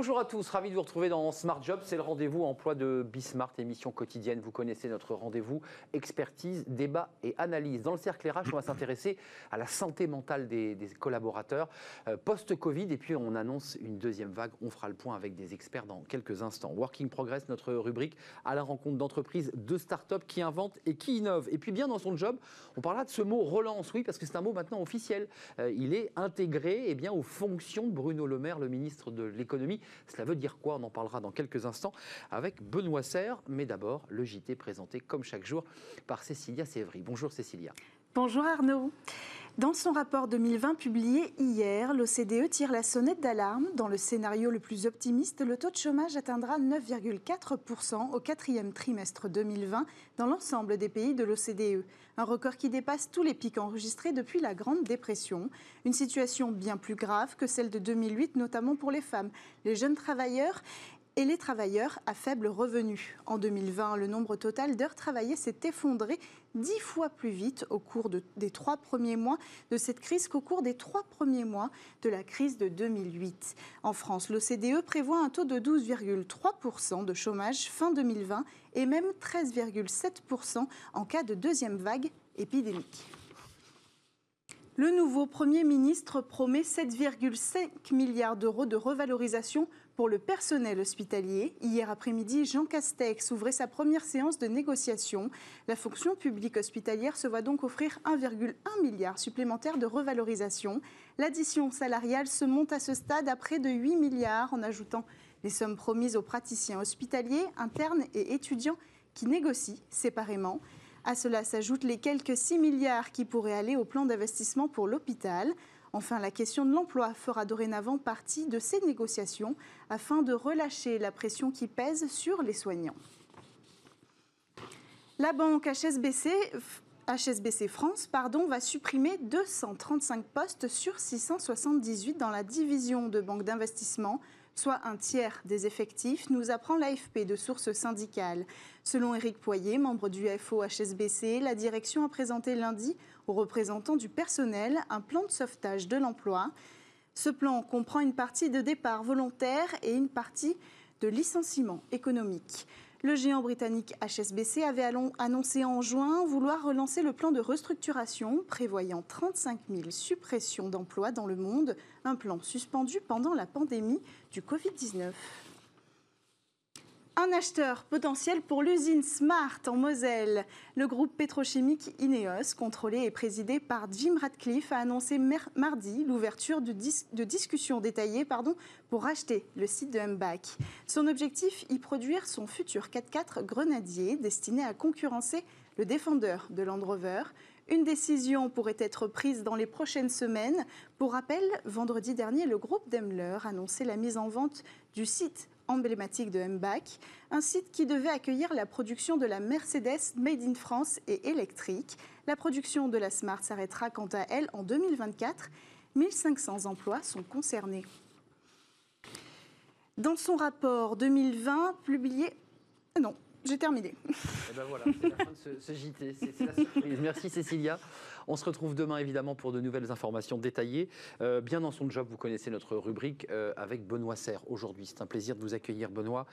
Bonjour à tous, ravi de vous retrouver dans Smart Job. C'est le rendez-vous emploi de Bismart, émission quotidienne. Vous connaissez notre rendez-vous expertise, débat et analyse. Dans le cercle RH, on va s'intéresser à la santé mentale des, collaborateurs euh, post-Covid. Et puis, on annonce une deuxième vague. On fera le point avec des experts dans quelques instants. Working Progress, notre rubrique à la rencontre d'entreprises, de start-up qui inventent et qui innovent. Et puis, bien dans son job, on parlera de ce mot relance, oui, parce que c'est un mot maintenant officiel. Euh, il est intégré eh bien, aux fonctions de Bruno Le Maire, le ministre de l'économie. Cela veut dire quoi? On en parlera dans quelques instants avec Benoît Serre. Mais d'abord, le JT présenté comme chaque jour par Cécilia Sévry. Bonjour Cécilia. Bonjour Arnaud. Dans son rapport 2020 publié hier, l'OCDE tire la sonnette d'alarme. Dans le scénario le plus optimiste, le taux de chômage atteindra 9,4% au quatrième trimestre 2020 dans l'ensemble des pays de l'OCDE. Un record qui dépasse tous les pics enregistrés depuis la Grande Dépression. Une situation bien plus grave que celle de 2008, notamment pour les femmes, les jeunes travailleurs et les travailleurs à faible revenu. En 2020, le nombre total d'heures travaillées s'est effondré dix fois plus vite au cours des trois premiers mois de cette crise qu'au cours des trois premiers mois de la crise de 2008. En France, l'OCDE prévoit un taux de 12,3% de chômage fin 2020 et même 13,7% en cas de deuxième vague épidémique. Le nouveau Premier ministre promet 7,5 milliards d'euros de revalorisation pour le personnel hospitalier, hier après-midi, Jean Castex ouvrait sa première séance de négociation. La fonction publique hospitalière se voit donc offrir 1,1 milliard supplémentaire de revalorisation. L'addition salariale se monte à ce stade à près de 8 milliards en ajoutant les sommes promises aux praticiens hospitaliers, internes et étudiants qui négocient séparément. À cela s'ajoutent les quelques 6 milliards qui pourraient aller au plan d'investissement pour l'hôpital. Enfin, la question de l'emploi fera dorénavant partie de ces négociations afin de relâcher la pression qui pèse sur les soignants. La banque HSBC, France pardon, va supprimer 235 postes sur 678 dans la division de banque d'investissement soit un tiers des effectifs, nous apprend l'AFP de sources syndicales. Selon Éric Poyer, membre du FO HSBC, la direction a présenté lundi aux représentants du personnel un plan de sauvetage de l'emploi. Ce plan comprend une partie de départ volontaire et une partie de licenciement économique. Le géant britannique HSBC avait annoncé en juin vouloir relancer le plan de restructuration prévoyant 35 000 suppressions d'emplois dans le monde, un plan suspendu pendant la pandémie du Covid-19. Un acheteur potentiel pour l'usine Smart en Moselle. Le groupe pétrochimique Ineos, contrôlé et présidé par Jim Radcliffe, a annoncé mardi l'ouverture de, discussions détaillées pour acheter le site de MBAC. Son objectif, y produire son futur 4x4 Grenadier destiné à concurrencer le défendeur de Land Rover. Une décision pourrait être prise dans les prochaines semaines. Pour rappel, vendredi dernier, le groupe Daimler annonçait la mise en vente du site emblématique de MBAC, un site qui devait accueillir la production de la Mercedes Made in France et électrique. La production de la Smart s'arrêtera quant à elle en 2024. 1500 emplois sont concernés. Dans son rapport 2020 publié... Non, j'ai terminé. Et eh ben voilà, c'est la fin de ce, JT. Merci Cécilia. On se retrouve demain évidemment pour de nouvelles informations détaillées. Euh, bien dans son job, vous connaissez notre rubrique euh, avec Benoît Serre aujourd'hui. C'est un plaisir de vous accueillir, Benoît.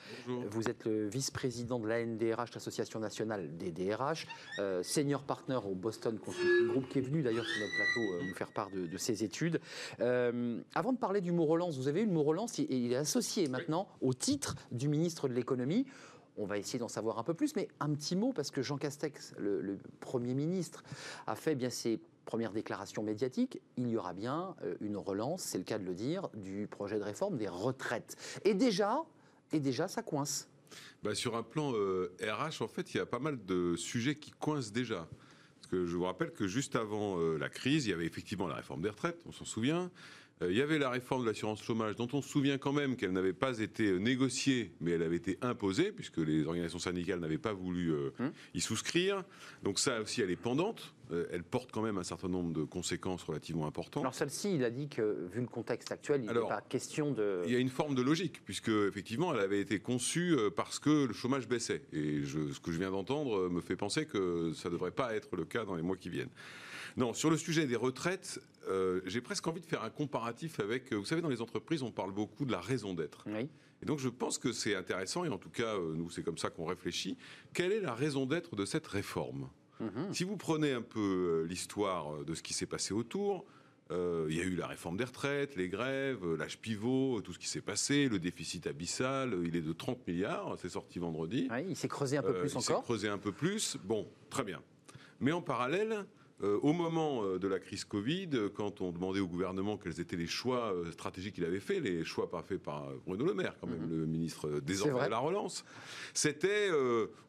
Vous êtes le vice-président de la NDRH, l'Association nationale des DRH, euh, senior partner au Boston Consulting Group, qui est venu d'ailleurs sur notre plateau nous faire part de, ses études. avant de parler du mot relance, vous avez eu le mot relance, il, il est associé maintenant au titre du ministre de l'économie. On va essayer d'en savoir un peu plus, mais un petit mot, parce que Jean Castex, le, Premier ministre, a fait bien ses premières déclarations médiatiques. Il y aura bien euh, une relance, c'est le cas de le dire, du projet de réforme des retraites. Et déjà, et déjà ça coince. Bah, sur un plan RH, euh, en fait, il y a pas mal de sujets qui coincent déjà. Parce que je vous rappelle que juste avant euh, la crise, il y avait effectivement la réforme des retraites, on s'en souvient. Euh, il y avait la réforme de l'assurance chômage, dont on se souvient quand même qu'elle n'avait pas été euh, négociée, mais elle avait été imposée, puisque les organisations syndicales n'avaient pas voulu euh, hum. y souscrire. Donc ça aussi, elle est pendante. euh, elle porte quand même un certain nombre de conséquences relativement importantes. Alors celle-ci, il a dit que, vu le contexte actuel, il n'est pas question de... Il y a une forme de logique, puisque effectivement, elle avait été conçue euh, parce que le chômage baissait. Et ce que je viens d'entendre euh, me fait penser que ça ne devrait pas être le cas dans les mois qui viennent. Non, sur le sujet des retraites, j'ai presque envie de faire un comparatif avec... Vous savez, dans les entreprises, on parle beaucoup de la raison d'être. Oui. Et donc je pense que c'est intéressant, et en tout cas, nous, c'est comme ça qu'on réfléchit. Quelle est la raison d'être de cette réforme? Mhm. Si vous prenez un peu euh, l'histoire euh, de ce qui s'est passé autour, euh, il y a eu la réforme des retraites, les grèves, l'âge pivot, tout ce qui s'est passé, le déficit abyssal, il est de 30 milliards, c'est sorti vendredi. il s'est creusé un peu plus encore. Il s'est creusé un peu plus, bon, très bien. Mais en parallèle, euh, au moment euh, de la crise Covid, euh, quand on demandait au gouvernement quels étaient les choix stratégiques qu'il avait fait, les choix pas faits par Bruno Le Maire, quand même, mhm. le ministre désormais de la relance, c'était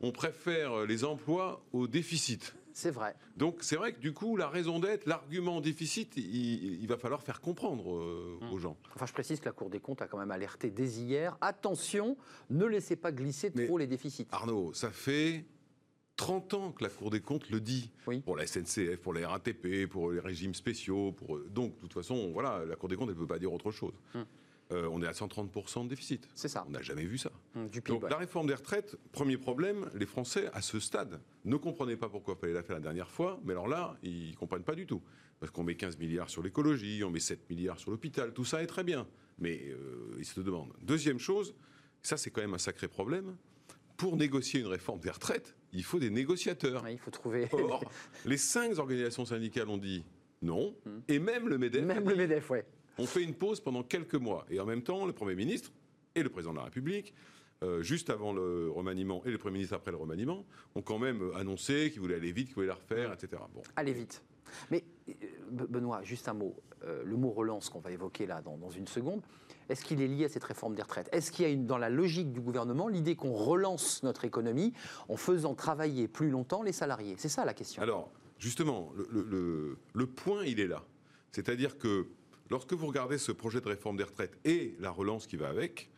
on préfère les emplois au déficit. C'est vrai. Donc c'est vrai que du coup, la raison d'être, l'argument déficit, il, va falloir faire comprendre aux mhm. gens. Enfin, je précise que la Cour des comptes a quand même alerté dès hier. Attention, ne laissez pas glisser trop les déficits. Arnaud, ça fait 30 ans que la Cour des comptes le dit. Pour la SNCF, pour la RATP, pour les régimes spéciaux. Pour... Donc, de toute façon, voilà, la Cour des comptes, elle ne peut pas dire autre chose. Hum. Euh, on est à 130% de déficit. C'est ça. On n'a jamais vu ça. Hum, Donc, la réforme des retraites, premier problème, les Français, à ce stade, ne comprenaient pas pourquoi il fallait la faire la dernière fois, mais alors là, ils ne comprennent pas du tout. Parce qu'on met 15 milliards sur l'écologie, on met 7 milliards sur l'hôpital, tout ça est très bien. Mais euh, ils se demandent. Deuxième chose, ça c'est quand même un sacré problème, pour négocier une réforme des retraites, il faut des négociateurs. il faut trouver. Or, les cinq organisations syndicales ont dit non, hmm. et même le MEDEF. Même le MEDEF, ouais. On fait une pause pendant quelques mois. Et en même temps, le Premier ministre et le Président de la République, euh, juste avant le remaniement et le Premier ministre après le remaniement, ont quand même annoncé qu'ils voulaient aller vite, qu'ils voulaient la refaire, etc. Bon. Aller vite. Mais euh, Benoît, juste un mot. Euh, le mot relance qu'on va évoquer là dans une seconde. Est-ce qu'il est lié à cette réforme des retraites? Est-ce qu'il y a une, dans la logique du gouvernement l'idée qu'on relance notre économie en faisant travailler plus longtemps les salariés? C'est ça la question. Alors, justement, le, point, il est là. C'est-à-dire que lorsque vous regardez ce projet de réforme des retraites et la relance qui va avec,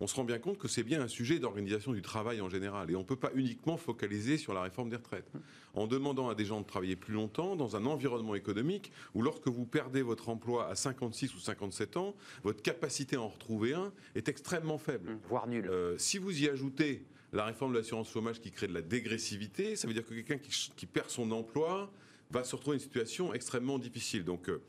on se rend bien compte que c'est bien un sujet d'organisation du travail en général. Et on ne peut pas uniquement focaliser sur la réforme des retraites. En demandant à des gens de travailler plus longtemps dans un environnement économique où lorsque vous perdez votre emploi à 56 ou 57 ans, votre capacité à en retrouver un est extrêmement faible. Mmh, voire nulle. Euh, si vous y ajoutez la réforme de l'assurance chômage qui crée de la dégressivité, ça veut dire que quelqu'un qui, perd son emploi va se retrouver dans une situation extrêmement difficile. Donc, euh,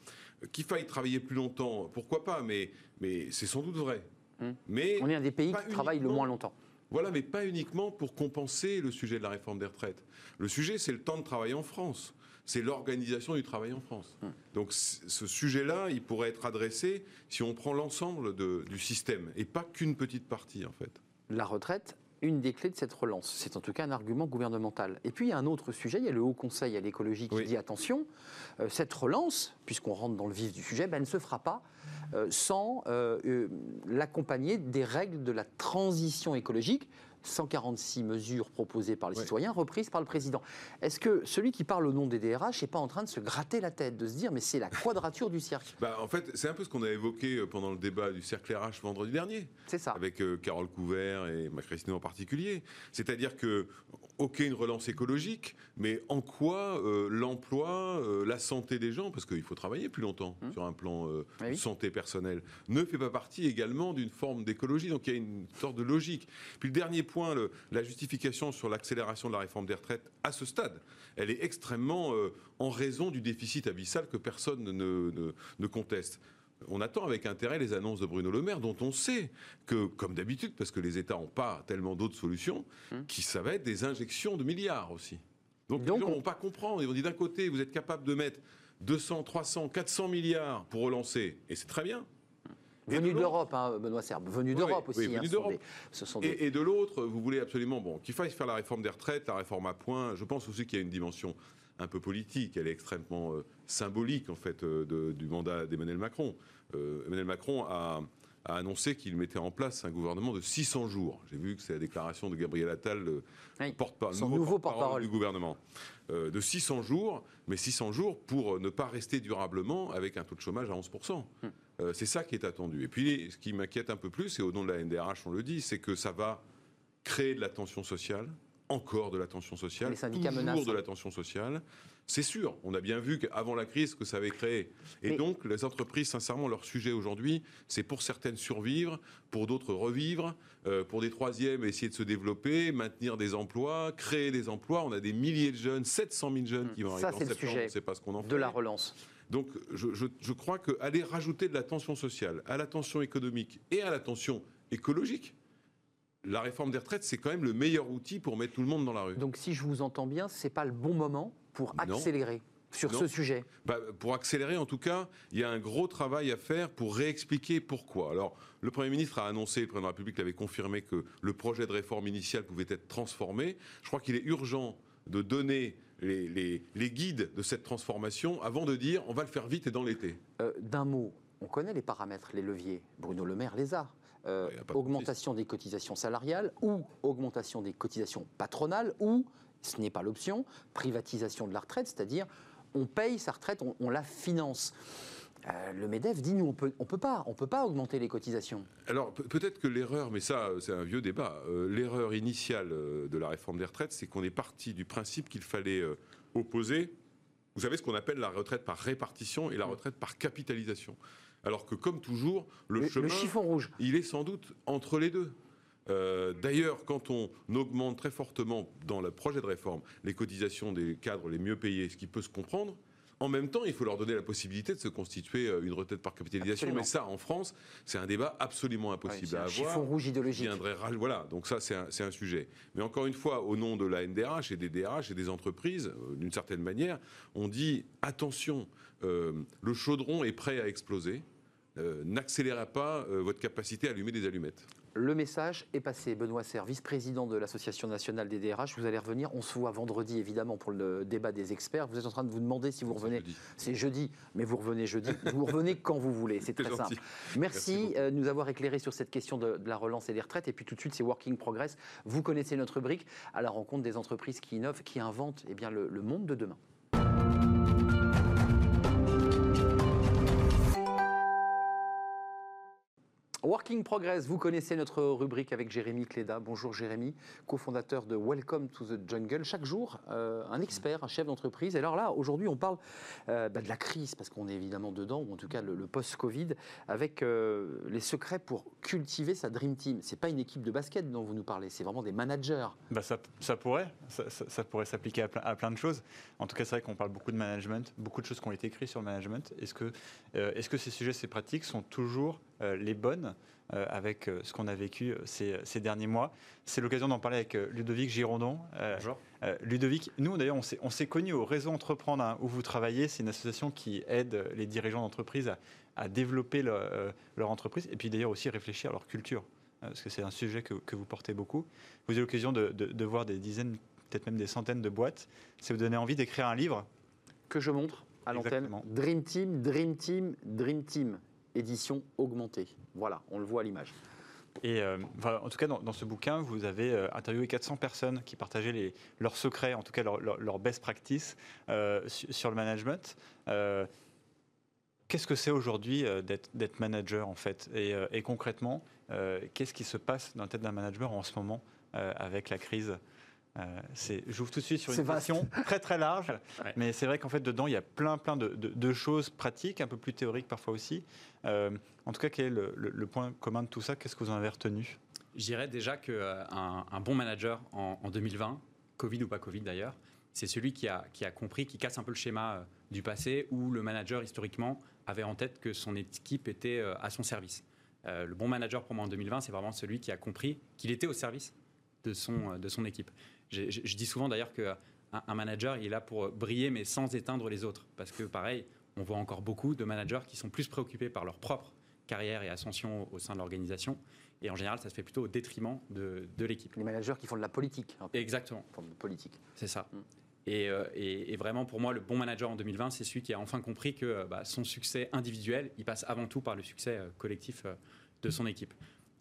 qu'il faille travailler plus longtemps, pourquoi pas, mais, mais c'est sans doute vrai. Hmm. Mais on est un des pays qui travaille le moins longtemps. Voilà, mais pas uniquement pour compenser le sujet de la réforme des retraites. Le sujet, c'est le temps de travail en France. C'est l'organisation du travail en France. Hmm. Donc ce sujet-là, il pourrait être adressé si on prend l'ensemble du système et pas qu'une petite partie, en fait. La retraite, une des clés de cette relance. C'est en tout cas un argument gouvernemental. Et puis il y a un autre sujet, il y a le Haut Conseil à l'écologie qui dit attention, euh, cette relance, puisqu'on rentre dans le vif du sujet, ben, ne se fera pas euh, sans euh, l'accompagner des règles de la transition écologique. 146 mesures proposées par les citoyens, reprises par le président. Est-ce que celui qui parle au nom des DRH n'est pas en train de se gratter la tête, de se dire mais c'est la quadrature du cercle? Bah, En fait, c'est un peu ce qu'on a évoqué euh, pendant le débat du cercle RH vendredi dernier. C'est ça. Avec euh, Carole Couvert et ma Christine en particulier. C'est-à-dire que, ok, une relance écologique, mais en quoi euh, l'emploi, la santé des gens, parce qu'il faut travailler plus longtemps hum. sur un plan de santé personnelle, ne fait pas partie également d'une forme d'écologie. Donc il y a une sorte de logique. Puis le dernier point, la justification sur l'accélération de la réforme des retraites à ce stade, elle est extrêmement euh, en raison du déficit abyssal que personne ne, conteste. On attend avec intérêt les annonces de Bruno Le Maire, dont on sait que, comme d'habitude, parce que les États n'ont pas tellement d'autres solutions, hum. qui ça va être des injections de milliards aussi. Donc, Donc les gens ne vont pas comprendre. Ils vont dire d'un côté, vous êtes capable de mettre 200, 300, 400 milliards pour relancer, et c'est très bien. Venu d'Europe, hein, Benoît Serbe, venu d'Europe aussi. Venu d'Europe. Et, de l'autre, vous voulez absolument bon, qu'il faille faire la réforme des retraites, la réforme à point. Je pense aussi qu'il y a une dimension un peu politique, elle est extrêmement euh, symbolique en fait euh, du mandat d'Emmanuel Macron. Euh, Emmanuel Macron a, annoncé qu'il mettait en place un gouvernement de 600 jours. J'ai vu que c'est la déclaration de Gabriel Attal, porte nouveau, porte-parole du gouvernement, de 600 jours, mais 600 jours pour ne pas rester durablement avec un taux de chômage à 11 euh, c'est ça qui est attendu. Et puis, ce qui m'inquiète un peu plus, et au nom de la NDRH, on le dit, c'est que ça va créer de la tension sociale encore de la tension sociale, Les syndicats toujours menacent. de la tension sociale. C'est sûr, on a bien vu qu'avant la crise que ça avait créé. Et Mais- donc, les entreprises, sincèrement, leur sujet aujourd'hui, c'est pour certaines survivre, pour d'autres revivre, euh, pour des troisièmes essayer de se développer, maintenir des emplois, créer des emplois. On a des milliers de jeunes, 700 000 jeunes qui vont arriver en septembre, sujet on ne sait pas ce qu'on en fait. De la relance. Donc, je, je- je crois qu'aller rajouter de la tension sociale à la tension économique et à la tension écologique, la réforme des retraites, c'est quand même le meilleur outil pour mettre tout le monde dans la rue. Donc, si je vous entends bien, c'est pas le bon moment pour Non. accélérer sur Non. ce sujet. Bah, pour accélérer, en tout cas, il y a un gros travail à faire pour réexpliquer pourquoi. Alors, le Premier ministre a annoncé, le Président de la République l'avait confirmé, que le projet de réforme initial pouvait être transformé. Je crois qu'il est urgent de donner les, les- les guides de cette transformation avant de dire on va le faire vite et dans l'été. Euh, D'un mot, on connaît les paramètres, les leviers. Bruno Le Maire les a. Euh, a augmentation des cotisations salariales ou augmentation des cotisations patronales ou, ce n'est pas l'option, privatisation de la retraite, c'est-à-dire on paye sa retraite, on, on la finance. Euh, le MEDEF dit nous on peut, on peut pas, on peut pas augmenter les cotisations. Alors pe- peut-être que l'erreur, mais ça c'est un vieux débat, euh, l'erreur initiale euh, de la réforme des retraites, c'est qu'on est parti du principe qu'il fallait euh, opposer, vous savez ce qu'on appelle la retraite par répartition et la retraite par capitalisation. Alors que comme toujours, le, Le, chemin, le chiffon rouge. il est sans doute entre les deux. Euh, D'ailleurs, quand on augmente très fortement dans le projet de réforme les cotisations des cadres les mieux payés, ce qui peut se comprendre, en même temps, il faut leur donner la possibilité de se constituer euh, une retraite par capitalisation. Absolument. Mais ça, en France, c'est un débat absolument impossible à un avoir chiffon rouge idéologique. viendrait Voilà, donc ça, c'est un, sujet. Mais encore une fois, au nom de la NDRH et des DRH et des entreprises, euh, d'une certaine manière, on dit attention, euh, le chaudron est prêt à exploser. Euh, N'accélérez pas euh, votre capacité à allumer des allumettes. Le message est passé. Benoît Serre, vice-président de l'Association nationale des DRH, vous allez revenir. On se voit vendredi, évidemment, pour le débat des experts. Vous êtes en train de vous demander si vous revenez. C'est jeudi, mais vous revenez jeudi. Vous revenez quand vous voulez. C'est très gentil. simple. Merci euh, de nous avoir éclairé sur cette question de, de la relance et des retraites. Et puis tout de suite, c'est Working Progress. Vous connaissez notre rubrique à la rencontre des entreprises qui innovent, qui inventent eh bien, le- le monde de demain. Working Progress, vous connaissez notre rubrique avec Jérémy Cléda. Bonjour Jérémy, cofondateur de Welcome to the Jungle. Chaque jour, euh, un expert, un chef d'entreprise. Et alors là, aujourd'hui, on parle euh, bah, de la crise, parce qu'on est évidemment dedans, ou en tout cas le, post-Covid, avec euh, les secrets pour cultiver sa Dream Team. C'est pas une équipe de basket dont vous nous parlez, c'est vraiment des managers. Bah, ça, ça pourrait, ça, pourrait s'appliquer à, plein- de choses. En tout cas, c'est vrai qu'on parle beaucoup de management, beaucoup de choses qui ont été écrites sur le management. Est-ce que, est-ce que ces sujets, ces pratiques sont toujours les bonnes euh, avec euh, ce qu'on a vécu euh, ces, ces derniers mois C'est l'occasion d'en parler avec euh, Ludovic Girondon. Euh, Bonjour. euh, Ludovic, nous d'ailleurs, on s'est, on s'est connus au réseau Entreprendre hein, où vous travaillez. C'est une association qui aide les dirigeants d'entreprise à, à développer leur, euh, leur entreprise et puis d'ailleurs aussi réfléchir à leur culture. Euh, Parce que c'est un sujet que, que vous portez beaucoup. Vous avez l'occasion de, de- de voir des dizaines, peut-être même des centaines de boîtes. Ça vous donne envie d'écrire un livre? Que je montre à l'antenne. Dream Team, Dream Team, Dream Team, édition augmentée. Voilà, on le voit à l'image. Et euh, en tout cas, dans, ce bouquin, vous avez euh, interviewé 400 personnes qui partageaient leurs secrets, en tout cas leurs leur, leurs best practices euh, su- sur le management. Euh, Qu'est-ce que c'est aujourd'hui d'être manager en fait? Et, et concrètement, qu'est-ce qui se passe dans la tête d'un manager en ce moment avec la crise? Euh, J'ouvre tout de suite sur une question très très large, Ouais. mais c'est vrai qu'en fait dedans il y a plein plein de, de- de choses pratiques, un peu plus théoriques parfois aussi. Euh, en tout cas, quel est le, le- le point commun de tout ça? Qu'est-ce que vous en avez retenu? Je dirais déjà qu'un un bon manager en, en 2020, Covid ou pas Covid d'ailleurs, c'est celui qui a, qui a compris, qui casse un peu le schéma euh, du passé où le manager historiquement avait en tête que son équipe était euh, à son service. Euh, le bon manager pour moi en 2020, c'est vraiment celui qui a compris qu'il était au service de son, euh, de son équipe. Je, dis souvent d'ailleurs qu'un un manager, il est là pour briller mais sans éteindre les autres. Parce que pareil, on voit encore beaucoup de managers qui sont plus préoccupés par leur propre carrière et ascension au sein de l'organisation. Et en général, ça se fait plutôt au détriment de, de l'équipe. Les managers qui font de la politique. un peu, Exactement, une forme de politique. c'est ça. Mm. Et, euh, et- et vraiment, pour moi, le bon manager en 2020, c'est celui qui a enfin compris que euh, bah, son succès individuel, il passe avant tout par le succès euh, collectif de son équipe.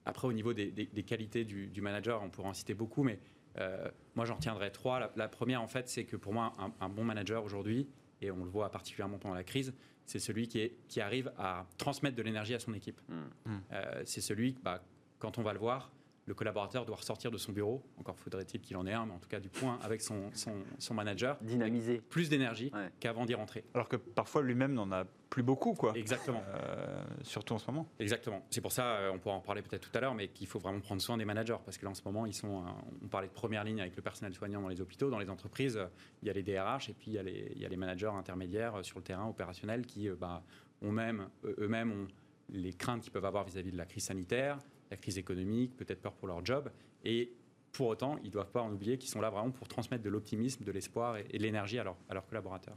Après, au niveau des, des- des qualités du, du manager, on pourrait en citer beaucoup, mais euh, moi, j'en retiendrai trois. La, la première, en fait, c'est que pour moi, un, un bon manager aujourd'hui, et on le voit particulièrement pendant la crise, c'est celui qui, est- qui arrive à transmettre de l'énergie à son équipe. Mm. Mm. Euh, c'est celui, bah, quand on va le voir, le collaborateur doit ressortir de son bureau, encore faudrait-il qu'il en ait un, mais en tout cas du point avec son, son, son manager, Dynamisé. plus d'énergie Ouais. qu'avant d'y rentrer. Alors que parfois lui-même n'en a plus beaucoup, quoi. Exactement. Euh, surtout en ce moment. Exactement. C'est pour ça, euh, on pourra en parler peut-être tout à l'heure, mais qu'il faut vraiment prendre soin des managers parce que là, en ce moment, ils sont. euh, on parlait de première ligne avec le personnel soignant dans les hôpitaux, dans les entreprises. Il y a les DRH et puis il y a les, il y a les managers intermédiaires sur le terrain opérationnel qui, bah, ont même, eux- eux-mêmes ont les craintes qu'ils peuvent avoir vis-à-vis de la crise sanitaire, la crise économique, peut-être peur pour leur job. Et pour autant, ils ne doivent pas en oublier qu'ils sont là vraiment pour transmettre de l'optimisme, de l'espoir et, de l'énergie à leurs collaborateurs.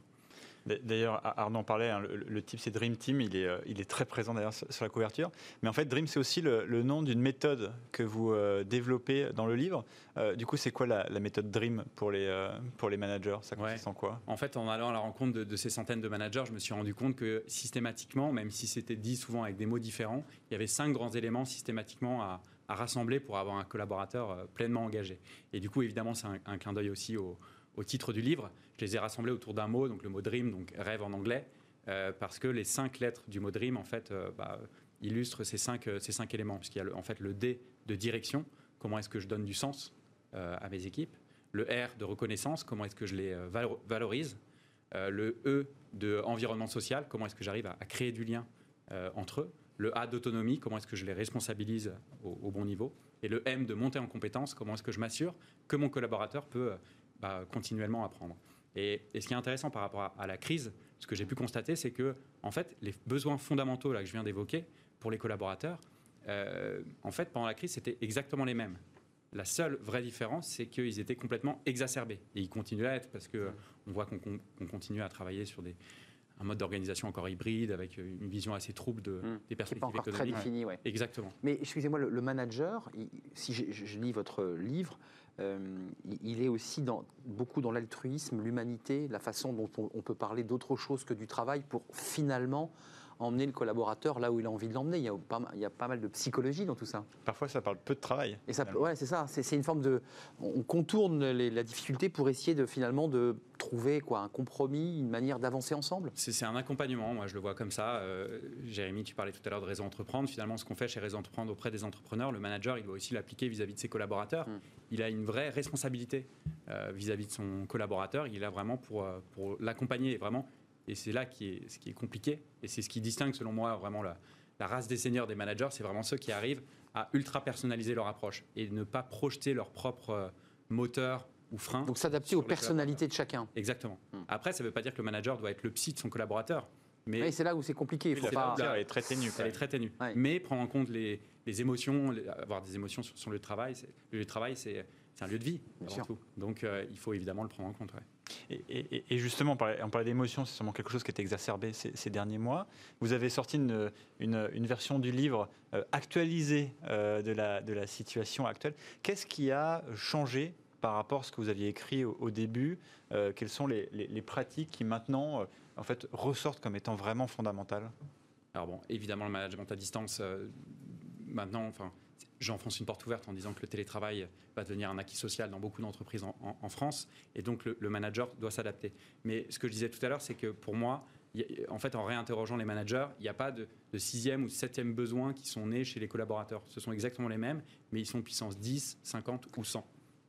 D'ailleurs, Arnaud en parlait, hein, le, le type c'est Dream Team, il est, euh, il est très présent d'ailleurs sur sur la couverture. Mais en fait, Dream c'est aussi le, le nom d'une méthode que vous euh, développez dans le livre. Euh, du coup, c'est quoi la, la méthode Dream pour les, euh, pour les managers? Ça Ouais. consiste en quoi? En fait, en allant à la rencontre de, de ces centaines de managers, je me suis rendu compte que systématiquement, même si c'était dit souvent avec des mots différents, il y avait cinq grands éléments systématiquement à, à rassembler pour avoir un collaborateur pleinement engagé. Et du coup, évidemment, c'est un, un clin d'œil aussi au, au titre du livre. Je les ai rassemblés autour d'un mot, donc le mot dream, donc rêve en anglais, euh, parce que les cinq lettres du mot dream, en fait, euh, bah, illustrent ces cinq, euh, ces cinq éléments. Puisqu'il y a le- en fait le D de direction, comment est-ce que je donne du sens à mes équipes, le R de reconnaissance, comment est-ce que je les valo- valorise, le E de environnement social, comment est-ce que j'arrive à, créer du lien entre eux, le A d'autonomie, comment est-ce que je les responsabilise au, au bon niveau, et le M de monter en compétence, comment est-ce que je m'assure que mon collaborateur peut bah, continuellement apprendre. Et, et ce qui est intéressant par rapport à, à la crise, ce que j'ai pu constater, c'est que en fait, les besoins fondamentaux là, que je viens d'évoquer pour les collaborateurs, euh, en fait, pendant la crise, c'était exactement les mêmes. La seule vraie différence, c'est qu'ils étaient complètement exacerbés. Et ils continuent à être, parce qu'on voit qu'on continue à travailler sur des, un mode d'organisation encore hybride, avec une vision assez trouble de, Mmh. des C'est pas perspectives encore très économiques. défini, ouais. Exactement. Mais excusez-moi, le, le manager, il- si je, je- je lis votre livre, euh, il- est aussi dans, beaucoup dans l'altruisme, l'humanité, la façon dont on, on peut parler d'autre chose que du travail pour finalement emmener le collaborateur là où il a envie de l'emmener. Il, y a pas mal- il y a pas mal de psychologie dans tout ça. Parfois, ça parle peu de travail. Et ça, finalement. ouais, c'est ça. C'est une forme de, on contourne les- la difficulté pour essayer de finalement de trouver quoi, un compromis, une manière d'avancer ensemble. C'est un accompagnement, moi je le vois comme ça. Euh, Jérémy, tu parlais tout à l'heure de Réseau Entreprendre. Finalement, ce qu'on fait chez Réseau Entreprendre auprès des entrepreneurs, le manager, il doit aussi l'appliquer vis-à-vis de ses collaborateurs. Mm. Il a une vraie responsabilité euh, vis-à-vis de son collaborateur. Il est là vraiment pour, euh, pour l'accompagner, vraiment. Et c'est là qui est, ce qui est compliqué. Et c'est ce qui distingue, selon moi, vraiment la, la race des seniors des managers. C'est vraiment ceux qui arrivent à ultra personnaliser leur approche et ne pas projeter leur propre euh, moteur ou frein. Donc s'adapter aux personnalités de chacun. Exactement. Mm. Après, ça ne veut pas dire que le manager doit être le psy de son collaborateur. Mais Oui, c'est là où c'est compliqué. Il faut la pas. frontière, elle est très ténue. elle est très ténue. Ouais. Mais prendre en compte les, les émotions, les- avoir des émotions sur, sur le travail, c'est- le lieu de travail, c'est c'est un lieu de vie, Bien avant sûr. tout. Donc, euh, il faut évidemment le prendre en compte. ouais. Et, et- et justement, on parlait, on parlait d'émotions, c'est sûrement quelque chose qui est exacerbé ces, ces derniers mois. Vous avez sorti une, une- une version du livre euh, actualisée euh, de, la, de la situation actuelle. Qu'est-ce qui a changé par rapport à ce que vous aviez écrit au, au début Euh, Quelles sont les, les- les pratiques qui maintenant euh, en fait, ressortent comme étant vraiment fondamentales Alors bon, évidemment, le management à distance, euh, maintenant, enfin, j'enfonce une porte ouverte en disant que le télétravail va devenir un acquis social dans beaucoup d'entreprises en, France, et donc le, manager doit s'adapter. Mais ce que je disais tout à l'heure, c'est que pour moi, en fait, en réinterrogeant les managers, il n'y a pas de, de sixième ou septième besoin qui sont nés chez les collaborateurs. Ce sont exactement les mêmes, mais ils sont puissance 10, 50 ou 100.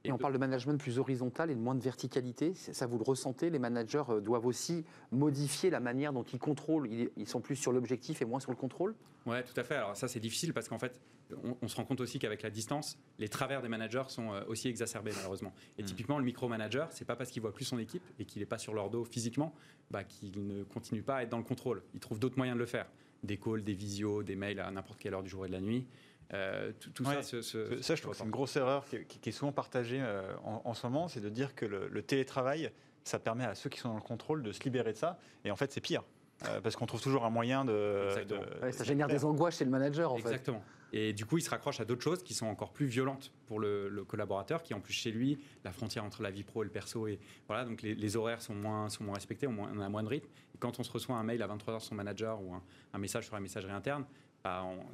Et on parle de management plus horizontal et de moins de verticalité. Ça, vous le ressentez Les managers euh, doivent aussi modifier la manière dont ils contrôlent. Ils sont plus sur l'objectif et moins sur le contrôle? Ouais, tout à fait. Alors ça, c'est difficile parce qu'en fait, on, on se rend compte aussi qu'avec la distance, les travers des managers sont euh, aussi exacerbés malheureusement. Et Mm. typiquement, le micromanager, c'est pas parce qu'il voit plus son équipe et qu'il n'est pas sur leur dos physiquement, bah, qu'il ne continue pas à être dans le contrôle. Il trouve d'autres moyens de le faire. Des calls, des visios, des mails à n'importe quelle heure du jour et de la nuit. Euh, tout, tout Ouais. ça, je trouve que c'est une grosse erreur qui, qui- qui est souvent partagée euh, en, en ce moment, c'est de dire que le, le télétravail, ça permet à ceux qui sont dans le contrôle de se libérer de ça. Et en fait, c'est pire. Euh, parce qu'on trouve toujours un moyen de. Exactement. de- Ouais, Ça génère des angoisses chez le manager, en fait. Exactement. Et du coup, il se raccroche à d'autres choses qui sont encore plus violentes pour le, le collaborateur, qui en plus chez lui, la frontière entre la vie pro et le perso, et voilà, donc les, les horaires sont moins, sont moins respectés, on a moins de rythme. Et quand on se reçoit un mail à 23h de son manager ou un, un message sur la messagerie interne,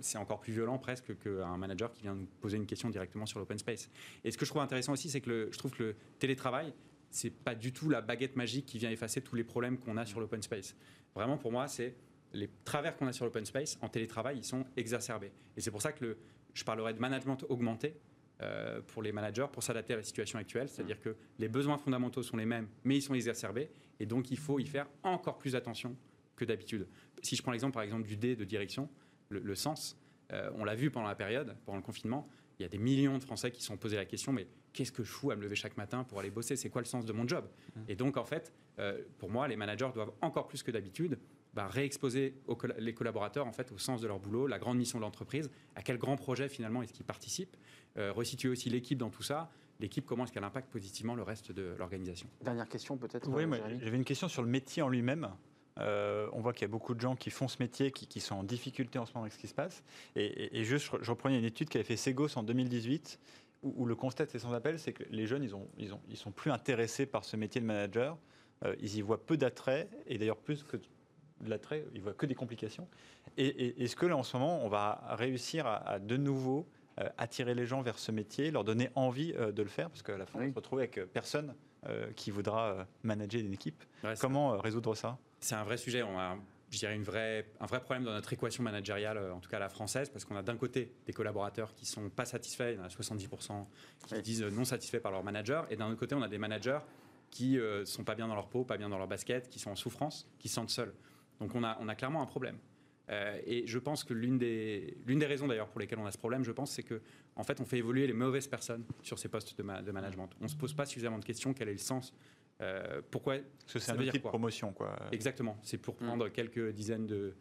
c'est encore plus violent presque qu'un manager qui vient nous poser une question directement sur l'open space. Et ce que je trouve intéressant aussi, c'est que je trouve que le télétravail, c'est pas du tout la baguette magique qui vient effacer tous les problèmes qu'on a sur l'open space. Vraiment, pour moi, c'est les travers qu'on a sur l'open space en télétravail, ils sont exacerbés. Et c'est pour ça que je parlerai de management augmenté, euh, pour les managers pour s'adapter à la situation actuelle. C'est-à-dire que les besoins fondamentaux sont les mêmes, mais ils sont exacerbés. Et donc, il faut y faire encore plus attention que d'habitude. Si je prends l'exemple, par exemple, du D de direction, le, le sens, euh, on l'a vu pendant la période, pendant le confinement, il y a des millions de Français qui se sont posé la question, mais qu'est-ce que je fous à me lever chaque matin pour aller bosser? C'est quoi le sens de mon job? Et donc, en fait, euh, pour moi, les managers doivent encore plus que d'habitude bah, réexposer aux les collaborateurs en fait au sens de leur boulot, la grande mission de l'entreprise, à quel grand projet finalement est-ce qu'ils participent, euh, resituer aussi l'équipe dans tout ça, l'équipe comment est-ce qu'elle impacte positivement le reste de l'organisation? Dernière question peut-être. Oui, euh, j'avais une question sur le métier en lui-même. Euh, on voit qu'il y a beaucoup de gens qui font ce métier, qui, qui sont en difficulté en ce moment avec ce qui se passe. Et, et- et juste, je, reprenais une étude qu'avait fait Segos en 2018, où, où le constat c'est sans appel, c'est que les jeunes, ils, ont, ils, ont, ils sont plus intéressés par ce métier de manager. Euh, ils y voient peu d'attrait, et d'ailleurs plus que de l'attrait, ils voient que des complications. Et, et- est-ce que là, en ce moment, on va réussir à, à de nouveau euh, attirer les gens vers ce métier, leur donner envie euh, de le faire, parce qu'à la fin, Oui. on se retrouve avec personne euh, qui voudra euh, manager une équipe. Ouais, Comment euh, résoudre ça? C'est un vrai sujet. On a, je dirais, une vraie, un vrai problème dans notre équation managériale, euh, en tout cas la française, parce qu'on a d'un côté des collaborateurs qui sont pas satisfaits, il y en a 70% qui Oui. disent euh, non satisfaits par leur manager, et d'un autre côté, on a des managers qui euh, sont pas bien dans leur peau, pas bien dans leur basket, qui sont en souffrance, qui se sentent seuls. Donc on a, on a clairement un problème. Euh, et je pense que l'une des, l'une des raisons d'ailleurs pour lesquelles on a ce problème, je pense, c'est que en fait, on fait évoluer les mauvaises personnes sur ces postes de, ma- de management. On se pose pas suffisamment de questions. Quel est le sens Euh, Pourquoi Parce que c'est Ça un veut dire outil de promotion, quoi. Exactement. C'est pour prendre quelques dizaines de,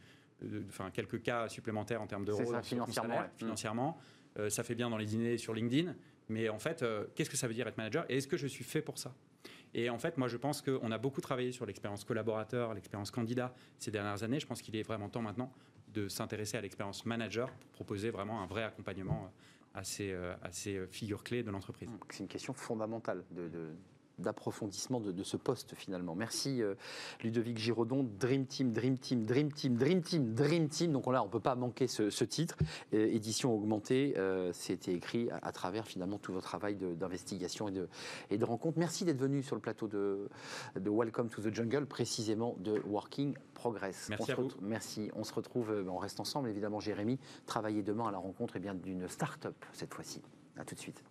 enfin quelques cas supplémentaires en termes d'euros C'est ça, financièrement, salaire, ouais. Mm. financièrement. Euh, ça fait bien dans les dîners sur LinkedIn, mais en fait, euh, qu'est-ce que ça veut dire être manager? Et est-ce que je suis fait pour ça? Et en fait, moi, je pense qu'on a beaucoup travaillé sur l'expérience collaborateur, l'expérience candidat ces dernières années. Je pense qu'il est vraiment temps maintenant de s'intéresser à l'expérience manager pour proposer vraiment un vrai accompagnement à ces, euh, à ces figures clés de l'entreprise. C'est une question fondamentale de, de- d'approfondissement de, de ce poste finalement. Merci euh, Ludovic Giraudon, Dream Team, Dream Team, Dream Team, Dream Team, Dream Team. Donc là, on ne peut pas manquer ce, ce titre. Euh, édition augmentée, euh, c'était écrit à, à travers finalement tout votre travail d'investigation et de, et de rencontre. Merci d'être venu sur le plateau de, de Welcome to the Jungle, précisément de Working Progress. Merci on se à vous. retrouve- Merci. On se retrouve, on reste ensemble évidemment Jérémy, travailler demain à la rencontre eh d'une start-up cette fois-ci. À tout de suite.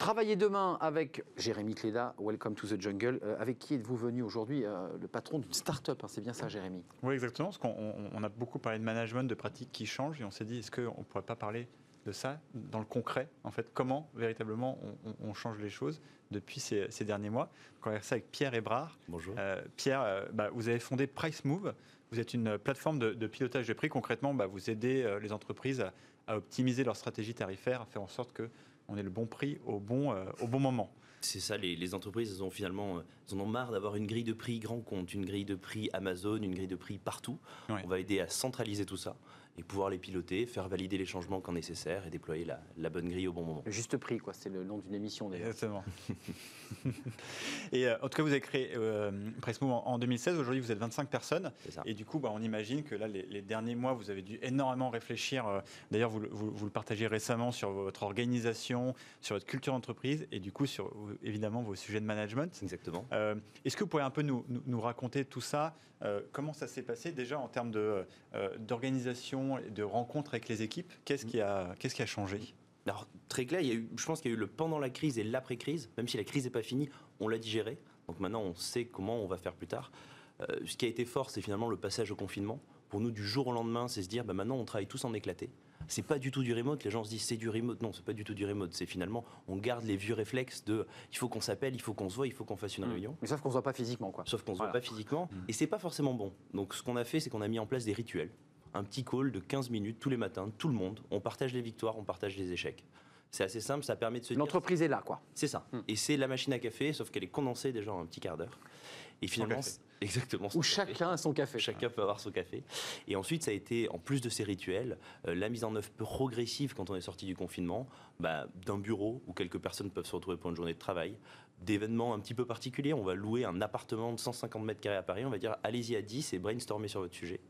Travailler demain avec Jérémy Cléda, Welcome to the Jungle. Euh, avec qui êtes-vous venu aujourd'hui Euh, Le patron d'une start-up, hein, c'est bien ça, Jérémy? Oui, exactement. Parce qu'on on- on a beaucoup parlé de management, de pratiques qui changent, et on s'est dit, est-ce qu'on ne pourrait pas parler de ça dans le concret En fait, comment véritablement on, on- on change les choses depuis ces, ces derniers mois? Donc, On va faire ça avec Pierre Hébrard. Bonjour. Euh, Pierre, euh, bah, vous avez fondé Price Move. Vous êtes une plateforme de, de pilotage de prix. Concrètement, bah, vous aidez euh, les entreprises à, à optimiser leur stratégie tarifaire, à faire en sorte qu'on ait le bon prix au bon, euh, au bon moment. C'est ça, les, les entreprises, elles ont finalement, euh, elles en ont marre d'avoir une grille de prix grand compte, une grille de prix Amazon, une grille de prix partout. Ouais. On va aider à centraliser tout ça et pouvoir les piloter, faire valider les changements quand nécessaire et déployer la, la bonne grille au bon moment. Le juste prix, quoi. C'est le nom d'une émission déjà. Exactement. et euh, en tout cas, vous avez créé euh, Price Move en, en 2016. Aujourd'hui, vous êtes 25 personnes. Et du coup, bah, on imagine que là, les, les derniers mois, vous avez dû énormément réfléchir. euh, D'ailleurs, vous, le- vous- vous le partagez récemment sur votre organisation, sur votre culture d'entreprise et du coup, sur euh, évidemment vos sujets de management. Exactement. Euh, Est-ce que vous pourriez un peu nous, nous- nous raconter tout ça? Euh, Comment ça s'est passé déjà en termes d'organisation et de rencontres avec les équipes Qu'est-ce qui, a- qu'est-ce qui a changé? Alors, très clair, il y a eu, je pense qu'il y a eu le pendant la crise et l'après-crise, même si la crise n'est pas finie, on l'a digéré. Donc maintenant, on sait comment on va faire plus tard. Euh, ce qui a été fort, c'est finalement le passage au confinement. Pour nous, du jour au lendemain, c'est se dire, bah, maintenant, on travaille tous en éclaté. C'est pas du tout du remote. Les gens se disent, c'est du remote. Non, c'est pas du tout du remote. C'est finalement, on garde les vieux réflexes de, il faut qu'on s'appelle, il faut qu'on se voit, il faut qu'on fasse une Mm. réunion. Mais sauf qu'on ne se voit pas physiquement, quoi. Sauf qu'on ne se Voilà. voit pas physiquement. Et c'est pas forcément bon. Donc, ce qu'on a fait, c'est qu'on a mis en place des rituels. Un petit call de 15 minutes tous les matins, tout le monde. On partage les victoires, on partage les échecs. C'est assez simple, ça permet de se dire. L'entreprise est là, quoi. C'est ça. Hmm. Et c'est la machine à café, sauf qu'elle est condensée déjà en un petit quart d'heure. Et finalement, exactement. Où café. chacun a son café. Chacun peut avoir son café. Et ensuite, ça a été, en plus de ces rituels, euh, la mise en œuvre progressive quand on est sorti du confinement, bah, d'un bureau où quelques personnes peuvent se retrouver pour une journée de travail, d'événements un petit peu particuliers. On va louer un appartement de 150 mètres carrés à Paris. On va dire allez-y à 10 et brainstormer sur votre sujet.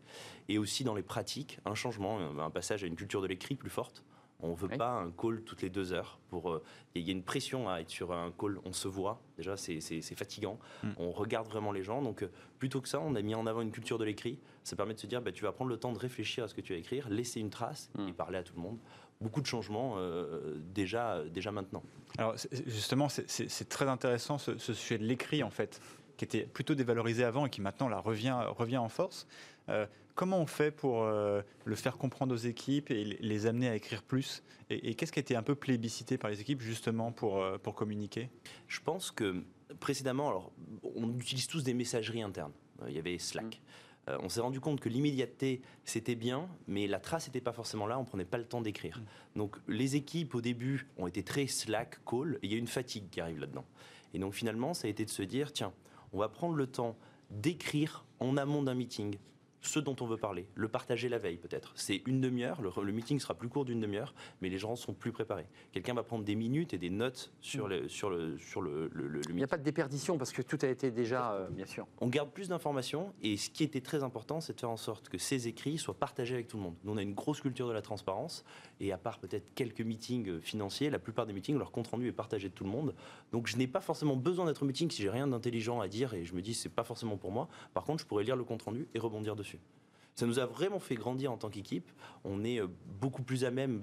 Et aussi dans les pratiques, un changement, un- passage à une culture de l'écrit plus forte. On ne veut Oui. pas un call toutes les deux heures. Pour, euh, il y a une pression à être sur un call. On se voit. Déjà, c'est fatigant. Mm. On regarde vraiment les gens. Donc, euh, plutôt que ça, on a mis en avant une culture de l'écrit. Ça permet de se dire, bah, tu vas prendre le temps de réfléchir à ce que tu vas écrire, laisser une trace Mm. et parler à tout le monde. Beaucoup de changements euh, déjà, déjà maintenant. Alors justement, c'est- très intéressant ce, ce sujet de l'écrit en fait, qui était plutôt dévalorisé avant et qui maintenant là, revient, revient en force. Euh, comment on fait pour euh, le faire comprendre aux équipes et les- amener à écrire plus Et, et qu'est-ce qui a été un peu plébiscité par les équipes justement pour, pour communiquer? Je pense que précédemment, alors, on utilise tous des messageries internes. Il y avait Slack. Euh, on s'est rendu compte que l'immédiateté, c'était bien, mais la trace n'était pas forcément là, on prenait pas le temps d'écrire. Donc les équipes, au début, ont été très Slack, call, et il y a une fatigue qui arrive là-dedans. Et donc finalement, ça a été de se dire, tiens, on va prendre le temps d'écrire en amont d'un meeting ce dont on veut parler, le partager la veille peut-être. C'est une demi-heure, le, le meeting sera plus court d'une demi-heure, mais les gens sont plus préparés. Quelqu'un va prendre des minutes et des notes sur le, sur le, sur le, le- le- le Il n'y a pas de déperdition parce que tout a été déjà, euh, bien sûr. on garde plus d'informations et ce qui était très important, c'est de faire en sorte que ces écrits soient partagés avec tout le monde. Nous, on a une grosse culture de la transparence et à part peut-être quelques meetings euh, financiers, la plupart des meetings, leur compte rendu est partagé de tout le monde. Donc je n'ai pas forcément besoin d'être au meeting si j'ai rien d'intelligent à dire et je me dis c'est pas forcément pour moi. Par contre, je pourrais lire le compte rendu et rebondir dessus. Ça nous a vraiment fait grandir en tant qu'équipe. On est euh, beaucoup plus à même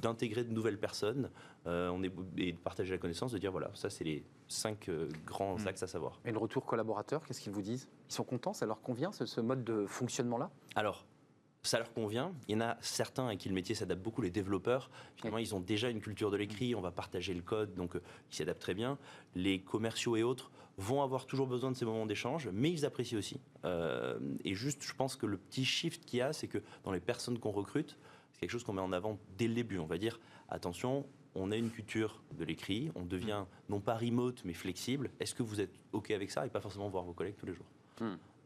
d'intégrer de nouvelles personnes euh, on est, et de partager la connaissance, de dire voilà, ça c'est les cinq euh, grands Mm. axes à savoir. Et le retour collaborateur, qu'est-ce qu'ils vous disent? Ils sont contents? Ça leur convient ce, ce mode de fonctionnement-là? Alors, ça leur convient. Il y en a certains à qui le métier s'adapte beaucoup, les développeurs. Finalement, ils ont déjà une culture de l'écrit, on va partager le code, donc euh, ils s'y adaptent très bien. Les commerciaux et autres vont avoir toujours besoin de ces moments d'échange, mais ils apprécient aussi. Euh, et juste, je pense que le petit shift qu'il y a, c'est que dans les personnes qu'on recrute, c'est quelque chose qu'on met en avant dès le début. On va dire, attention, on a une culture de l'écrit, on devient non pas remote, mais flexible. Est-ce que vous êtes OK avec ça et pas forcément voir vos collègues tous les jours?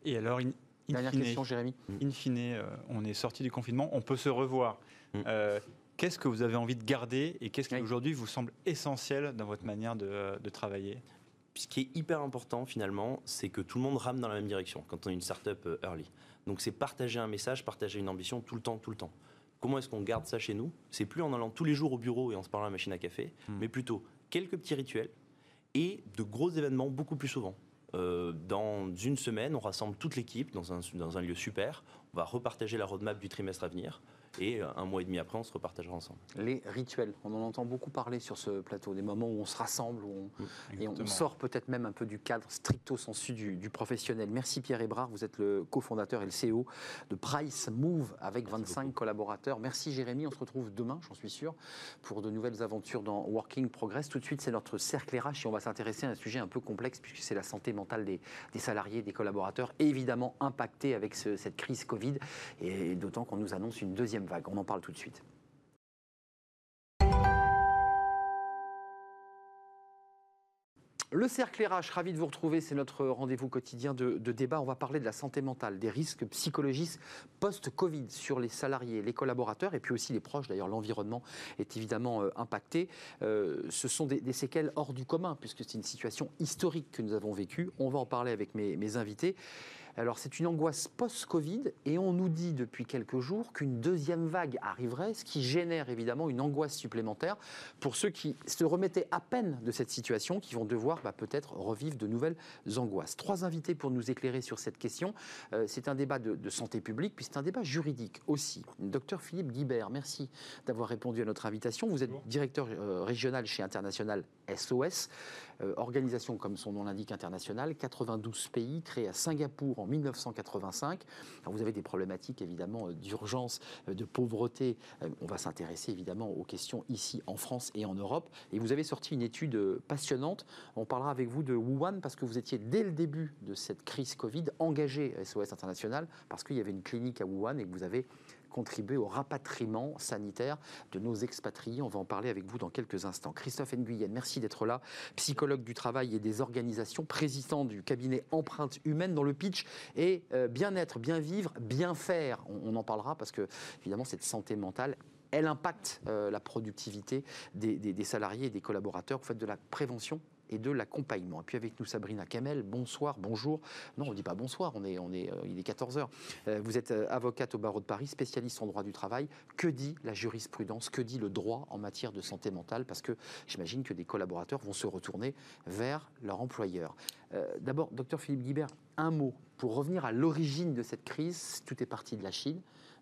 Et alors, in, Dernière fine, question, Jérémy. in fine, euh, on est sorti du confinement, on peut se revoir. Mm. Euh, Qu'est-ce que vous avez envie de garder et qu'est-ce qui Oui. aujourd'hui vous semble essentiel dans votre manière de, de travailler? Ce qui est hyper important finalement, c'est que tout le monde rame dans la même direction quand on est une startup euh, early. Donc c'est partager un message, partager une ambition tout le temps, tout le temps. Comment est-ce qu'on garde ça chez nous? C'est plus en allant tous les jours au bureau et en se parlant à la machine à café, Hmm. mais plutôt quelques petits rituels et de gros événements beaucoup plus souvent. Euh, dans une semaine, on rassemble toute l'équipe dans un, dans un lieu super. On va repartager la roadmap du trimestre à venir. Et euh, un mois et demi après, on se repartagera ensemble. Les rituels, on en entend beaucoup parler sur ce plateau, des moments où on se rassemble, où on, et on sort peut-être même un peu du cadre stricto sensu du, du professionnel. Merci Pierre Hébrard, vous êtes le cofondateur et le CEO de Price Move avec 25 collaborateurs. Merci Jérémy, on se retrouve demain, j'en suis sûr, pour de nouvelles aventures dans Working Progress. Tout de suite, c'est notre cercle RH et on va s'intéresser à un sujet un peu complexe puisque c'est la santé mentale des, des salariés, des collaborateurs, évidemment impactés avec ce- cette crise Covid et d'autant qu'on nous annonce une deuxième vague. On en parle tout de suite. Le cercle RH, ravi de vous retrouver, c'est notre rendez-vous quotidien de, débat. On va parler de la santé mentale, des risques psychologiques post-Covid sur les salariés, les collaborateurs et puis aussi les proches. D'ailleurs, l'environnement est évidemment euh, impacté. Euh, ce sont des, séquelles hors du commun puisque c'est une situation historique que nous avons vécue. On va en parler avec mes invités. Alors, c'est une angoisse post-Covid et on nous dit depuis quelques jours qu'une deuxième vague arriverait, ce qui génère évidemment une angoisse supplémentaire pour ceux qui se remettaient à peine de cette situation, qui vont devoir bah, peut-être revivre de nouvelles angoisses. Trois invités pour nous éclairer sur cette question. Euh, c'est un débat de, de santé publique, puis c'est un débat juridique aussi. Docteur Philippe Guibert, merci d'avoir répondu à notre invitation. Vous êtes directeur euh, régional chez International SOS, euh, organisation comme son nom l'indique internationale, 92 pays, créée à Singapour en 1985. Alors, vous avez des problématiques évidemment euh, d'urgence, euh, de pauvreté. On va s'intéresser évidemment aux questions ici en France et en Europe. Et vous avez sorti une étude passionnante. On parlera avec vous de Wuhan parce que vous étiez dès le début de cette crise Covid engagé à SOS International parce qu'il y avait une clinique à Wuhan et que vous avez contribué au rapatriement sanitaire de nos expatriés. On va en parler avec vous dans quelques instants. Christophe Nguyen, merci d'être là, psychologue du travail et des organisations, président du cabinet Empreinte Humaine dans le pitch et euh, bien-être, bien vivre, bien faire. On, en parlera parce que évidemment cette santé mentale elle impacte euh, la productivité des, des- des salariés et des collaborateurs. Vous faites de la prévention et de l'accompagnement. Et puis avec nous Sabrina Kamel, bonsoir, bonjour. Non, on ne dit pas bonsoir, on est, on est, euh, il est 14h. vous êtes euh, avocate au barreau de Paris, spécialiste en droit du travail. Que dit la jurisprudence? Que dit le droit en matière de santé mentale? Parce que j'imagine que des collaborateurs vont se retourner vers leur employeur. Euh, D'abord, docteur Philippe Guibert, un mot pour revenir à l'origine de cette crise. Tout est parti de la Chine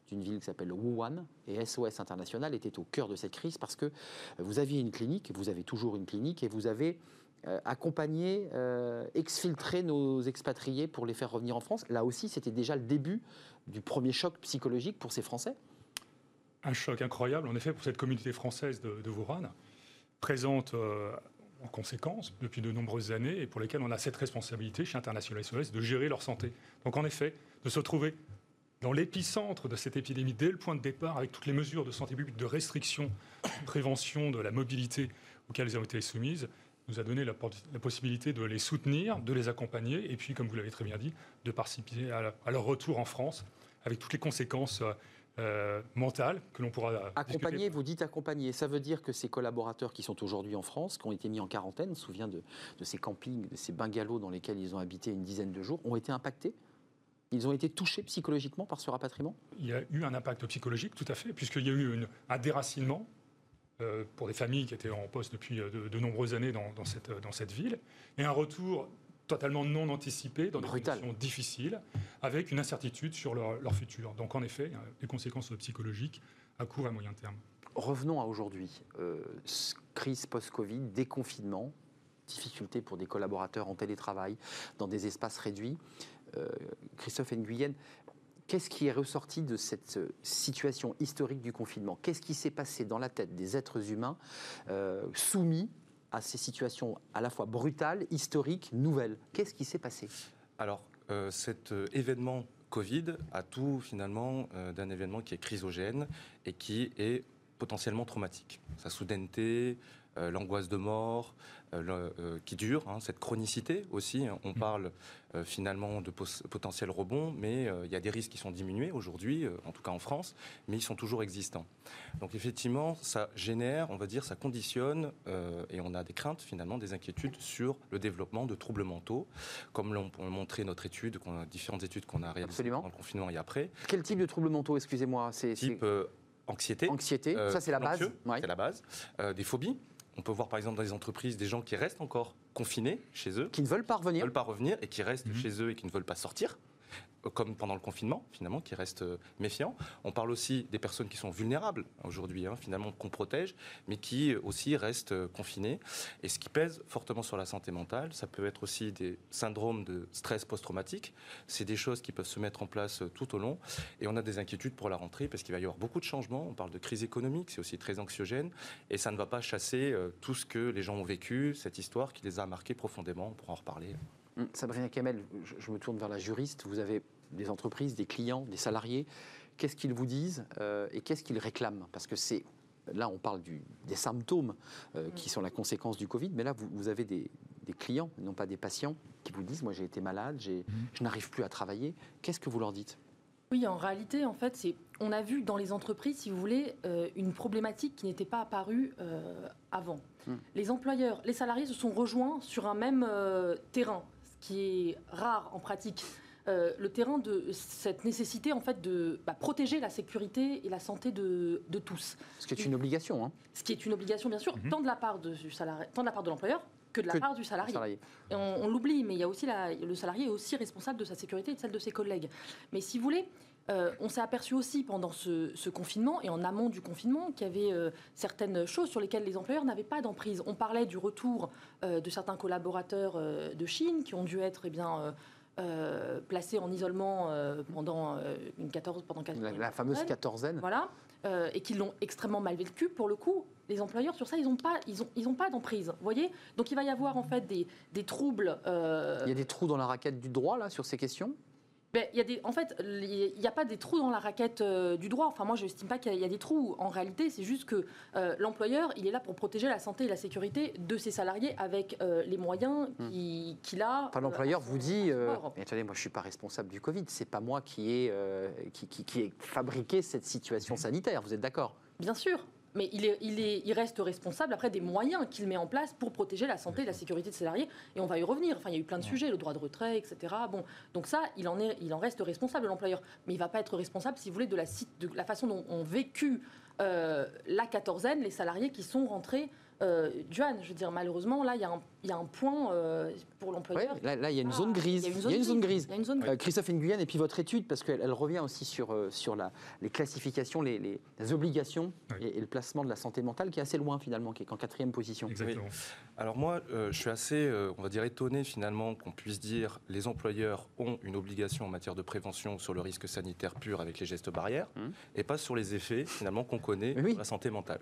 d'une ville qui s'appelle Wuhan et SOS International était au cœur de cette crise parce que vous aviez une clinique, vous avez toujours une clinique et vous avez euh, accompagné, euh, exfiltré nos expatriés pour les faire revenir en France. Là aussi, c'était déjà le début du premier choc psychologique pour ces Français. un choc incroyable, en effet, pour cette communauté française de, de présente euh, en conséquence depuis de nombreuses années et pour lesquelles on a cette responsabilité chez International SOS de gérer leur santé. Donc, en effet, de se trouver dans l'épicentre de cette épidémie dès le point de départ, avec toutes les mesures de santé publique, de restriction, de prévention de la mobilité auxquelles elles ont été soumises, nous a donné la, possibilité de les soutenir, de les accompagner, et puis, comme vous l'avez très bien dit, de participer à, la- à leur retour en France, avec toutes les conséquences euh, euh, mentales que l'on pourra discuter. Accompagner, vous dites accompagner, ça veut dire que ces collaborateurs qui sont aujourd'hui en France, qui ont été mis en quarantaine, on se souvient de, de ces campings, de ces bungalows dans lesquels ils ont habité une dizaine de jours, ont été impactés? Ils ont été touchés psychologiquement par ce rapatriement? Il y a eu un impact psychologique, tout à fait, puisqu'il y a eu une- un déracinement pour des familles qui étaient en poste depuis euh, de, de nombreuses années dans, dans cette, dans cette ville, et un retour totalement non anticipé dans des conditions difficiles, avec une incertitude sur leur, leur futur. Donc en effet, des conséquences psychologiques à court et à moyen terme. Revenons à aujourd'hui. Euh, crise post-Covid, déconfinement, difficulté pour des collaborateurs en télétravail, dans des espaces réduits. Euh, Christophe Nguyen, qu'est-ce qui est ressorti de cette euh, situation historique du confinement? Qu'est-ce qui s'est passé dans la tête des êtres humains euh, soumis à ces situations à la fois brutales, historiques, nouvelles? Qu'est-ce qui s'est passé? Alors, euh, cet événement Covid a tout finalement d'un événement qui est chrysogène et qui est potentiellement traumatique. Sa soudaineté, euh, l'angoisse de mort, euh, le- euh, qui dure, hein, cette chronicité aussi. On parle euh, finalement de potentiel rebond, mais il y a des risques qui sont diminués aujourd'hui, en tout cas en France, mais ils sont toujours existants. Donc effectivement, ça génère, on va dire, ça conditionne, et on a des craintes finalement, des inquiétudes sur le développement de troubles mentaux, comme l'ont montré notre étude, différentes études qu'on a réalisées Absolument. pendant le confinement et après, Quel type de troubles mentaux, excusez-moi type euh, anxiété, anxiété, euh, ça c'est la base c'est la base, des phobies. On peut voir par exemple dans les entreprises des gens qui restent encore confinés chez eux, Qui ne veulent pas qui ne revenir veulent pas revenir et qui restent Mhm. chez eux et qui ne veulent pas sortir, comme pendant le confinement, finalement, qui restent euh, méfiants. On parle aussi des personnes qui sont vulnérables aujourd'hui, hein, finalement, qu'on protège, mais qui aussi restent euh, confinées. Et ce qui pèse fortement sur la santé mentale, ça peut être aussi des syndromes de stress post-traumatique. C'est des choses qui peuvent se mettre en place euh, tout au long. Et on a des inquiétudes pour la rentrée parce qu'il va y avoir beaucoup de changements. On parle de crise économique, c'est aussi très anxiogène. Et ça ne va pas chasser tout ce que les gens ont vécu, cette histoire qui les a marqués profondément. On pourra en reparler. Sabrina Kamel, je me tourne vers la juriste. Vous avez des entreprises, des clients, des salariés. Qu'est-ce qu'ils vous disent euh, et qu'est-ce qu'ils réclament? Parce que c'est là, on parle du- des symptômes euh, qui sont la conséquence du Covid, mais là, vous, vous avez des, des clients, non pas des patients, qui vous disent Moi, j'ai été malade, j'ai- je n'arrive plus à travailler. Qu'est-ce que vous leur dites? Oui, en réalité, en fait, c'est on a vu dans les entreprises, si vous voulez, euh, une problématique qui n'était pas apparue euh, avant. Hmm. Les employeurs, les salariés se sont rejoints sur un même terrain, ce qui est rare en pratique. Euh, le terrain de cette nécessité en fait de bah, protéger la sécurité et la santé de, de tous, Ce qui est une obligation, hein, ce qui est une obligation bien sûr Mhm. tant de la part de, du salarié, tant de la part de l'employeur que de la Que part du salarié. salarié. Et on, on l'oublie, mais il y a aussi la- le salarié est aussi responsable de sa sécurité et de celle de ses collègues. Mais si vous voulez, euh, on s'est aperçu aussi pendant ce, ce confinement et en amont du confinement qu'il y avait euh, certaines choses sur lesquelles les employeurs n'avaient pas d'emprise. On parlait du retour euh, de certains collaborateurs euh, de Chine qui ont dû être eh bien, euh, placés en isolement euh, pendant euh, une 14 pendant quatre- La, la fameuse quatorzaine. Voilà, et qui l'ont extrêmement mal vécu. Pour le coup, les employeurs sur ça, ils n'ont pas, ils ont, ils ont pas d'emprise. Vous voyez, donc il va y avoir en fait des, des troubles. Il y a des trous dans la raquette du droit, là, sur ces questions? Ben, il y a des, en fait, il n'y a pas des trous dans la raquette euh, du droit. Enfin, moi, je n'estime pas qu'il y a- il y a des trous. En réalité, c'est juste que euh, l'employeur, il est là pour protéger la santé et la sécurité de ses salariés avec euh, les moyens qui- qu'il a. Enfin, l'employeur vous dit, euh, mais attendez, moi je suis pas responsable du Covid, c'est pas moi qui ai, euh, qui, qui- qui ai fabriqué cette situation sanitaire, vous êtes d'accord? Bien sûr. Mais il, est, il, est, il reste responsable après des moyens qu'il met en place pour protéger la santé et la sécurité de salariés. Et on va y revenir. Enfin, il y a eu plein de sujets, le droit de retrait, etc. Bon, donc ça, il en, est, il en reste responsable, l'employeur. Mais il ne va pas être responsable, si vous voulez, de la, de la façon dont ont vécu euh, la quatorzaine les salariés qui sont rentrés euh, je veux dire, malheureusement, là, il y, a un- il y a un point euh, pour l'employeur. Ouais, là, là, il y a une zone grise. Il y a une zone, grise. Zone grise. Euh, Christophe Nguyen, et puis votre étude, parce qu'elle elle revient aussi sur, euh, sur la, les classifications, les, les- les obligations Oui. et, et le placement de la santé mentale, qui est assez loin finalement, qui est qu'en quatrième position. Exactement. Alors moi, euh, je suis assez, euh, on va dire, étonné finalement qu'on puisse dire les employeurs ont une obligation en matière de prévention sur le risque sanitaire pur avec les gestes barrières Mhm. et pas sur les effets finalement qu'on connaît oui. de la santé mentale.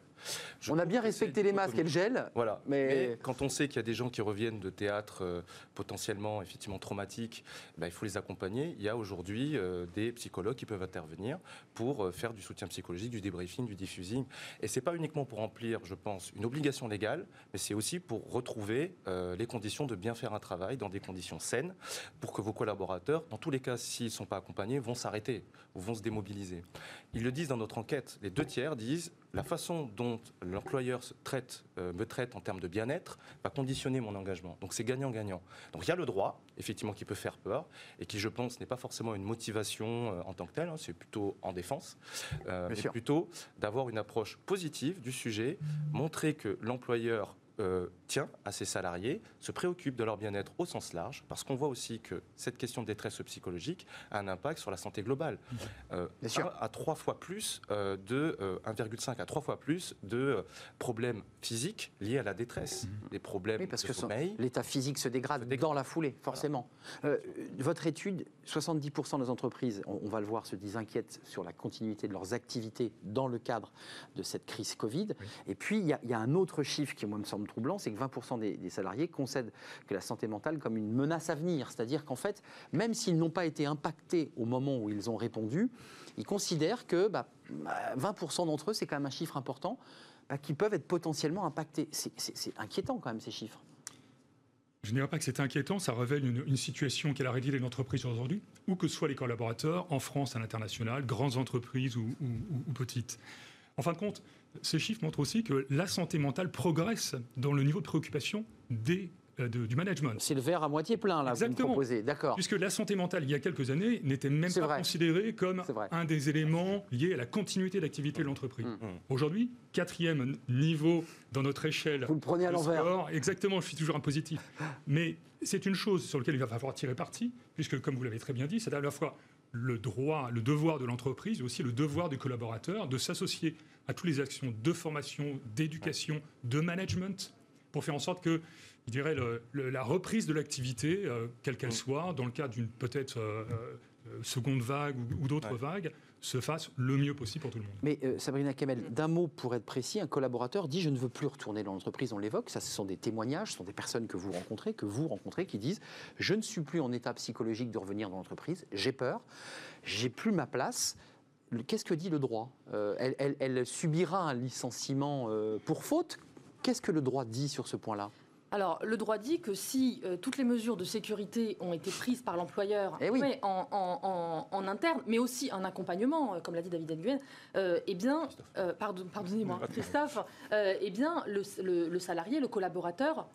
Je On a bien respecté les masques le dichotomie. gel. Voilà. Mais- Mais... quand on sait qu'il y a des gens qui reviennent de théâtre euh, potentiellement effectivement traumatiques, ben, il faut les accompagner. Il y a aujourd'hui euh, des psychologues qui peuvent intervenir pour euh, faire du soutien psychologique, du débriefing, du diffusing. Et c'est pas uniquement pour remplir, je pense, une obligation légale, mais c'est aussi pour retrouver les conditions de bien faire un travail dans des conditions saines, pour que vos collaborateurs, dans tous les cas, s'ils ne sont pas accompagnés, vont s'arrêter ou vont se démobiliser. Ils le disent dans notre enquête. Les deux tiers disent la façon dont l'employeur traite, euh, me traite en termes de bien-être va conditionner mon engagement. Donc c'est gagnant-gagnant. Donc il y a le droit, effectivement, qui peut faire peur et qui, je pense, n'est pas forcément une motivation euh, en tant que telle. hein, c'est plutôt en défense, euh, mais sûr. plutôt d'avoir une approche positive du sujet, montrer que l'employeur euh, tient à ses salariés, se préoccupe de leur bien-être au sens large, parce qu'on voit aussi que cette question de détresse psychologique a un impact sur la santé globale. Euh, Bien sûr. un à trois fois plus euh, de euh, 1,5 à trois fois plus de euh, problèmes physiques liés à la détresse, des problèmes Oui, parce de que sommeil. l'état physique se dégrade, Se dégrade. dans la foulée, forcément. Euh, votre étude, 70% des entreprises, on, on va le voir, se disent inquiètes sur la continuité de leurs activités dans le cadre de cette crise Covid. Et puis, il y, a- il y a un autre chiffre qui, moi, me semble troublant, c'est que 20% des, salariés concèdent que la santé mentale comme une menace à venir. C'est-à-dire qu'en fait, même s'ils n'ont pas été impactés au moment où ils ont répondu, ils considèrent que bah, bah, 20% d'entre eux, c'est quand même un chiffre important, bah, qui peuvent être potentiellement impactés. C'est- inquiétant quand même ces chiffres. Je ne dirais pas que c'est inquiétant, ça révèle une, une situation la réalité d'une entreprise aujourd'hui, où que soient les collaborateurs, en France, à l'international, grandes entreprises ou petites. En fin de compte, ces chiffres montrent aussi que la santé mentale progresse dans le niveau de préoccupation des, euh, de- du management. C'est le verre à moitié plein, là, vous me Exactement. proposez. D'accord. Puisque la santé mentale, il y a quelques années, n'était même pas vrai. considérée comme un des éléments liés à la continuité d'activité de l'entreprise. Mm. Aujourd'hui, quatrième niveau dans notre échelle. Vous le prenez à l'envers. Exactement, je suis toujours un positif. Mais c'est une chose sur laquelle il va falloir tirer parti, puisque, comme vous l'avez très bien dit, c'est à la fois le droit, le devoir de l'entreprise, et aussi le devoir des collaborateurs de s'associer à toutes les actions de formation, d'éducation, de management, pour faire en sorte que, je dirais, le- le- la reprise de l'activité, euh, quelle qu'elle soit, dans le cadre d'une peut-être euh, euh, seconde vague ou, ou d'autres Ouais. vagues, se fasse le mieux possible pour tout le monde. Mais euh, Sabrina Kamel, d'un mot pour être précis, un collaborateur dit je ne veux plus retourner dans l'entreprise, on l'évoque, ça ce sont des témoignages, ce sont des personnes que vous rencontrez, que vous rencontrez, qui disent je ne suis plus en état psychologique de revenir dans l'entreprise, j'ai peur, j'ai plus ma place. Qu'est-ce que dit le droit? Euh, elle, elle- elle subira un licenciement euh, pour faute Qu'est-ce que le droit dit sur ce point-là? Alors, le droit dit que si euh, toutes les mesures de sécurité ont été prises par l'employeur Eh oui. en, en- en- en interne, mais aussi un accompagnement, euh, comme l'a dit David Nguyen, euh, eh bien, euh, pardon- pardonnez-moi, Christophe, euh, eh bien, le, le- le salarié, le collaborateur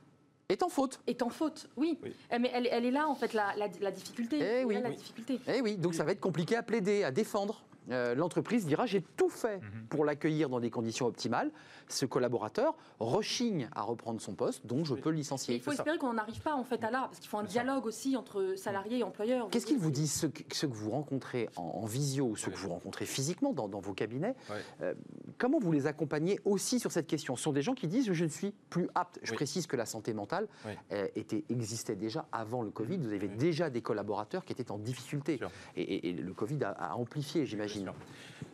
Est en faute est en faute, oui. Oui. Eh, Mais elle, elle est là, en fait, la, la- la difficulté. Eh Elle est oui. là, la Oui. difficulté. Eh oui, donc ça va être compliqué à plaider, à défendre. Euh, L'entreprise dira j'ai tout fait pour l'accueillir dans des conditions optimales. Ce collaborateur rechigne à reprendre son poste, donc je peux le Et licencier. il faut espérer qu'on n'en arrive pas, en fait, à là, parce qu'il faut un dialogue aussi entre salariés et employeurs. Qu'est-ce qu'ils vous disent, ceux, que- ceux que vous rencontrez en, en visio ou ceux que vous rencontrez physiquement dans, dans vos cabinets euh, Comment vous les accompagnez aussi sur cette question? Ce sont des gens qui disent je ne suis plus apte. Je Oui. précise que la santé mentale Oui. euh, était, existait déjà avant le Covid. Vous avez Oui. déjà des collaborateurs qui étaient en difficulté. Et, et- et le Covid a, a amplifié, j'imagine.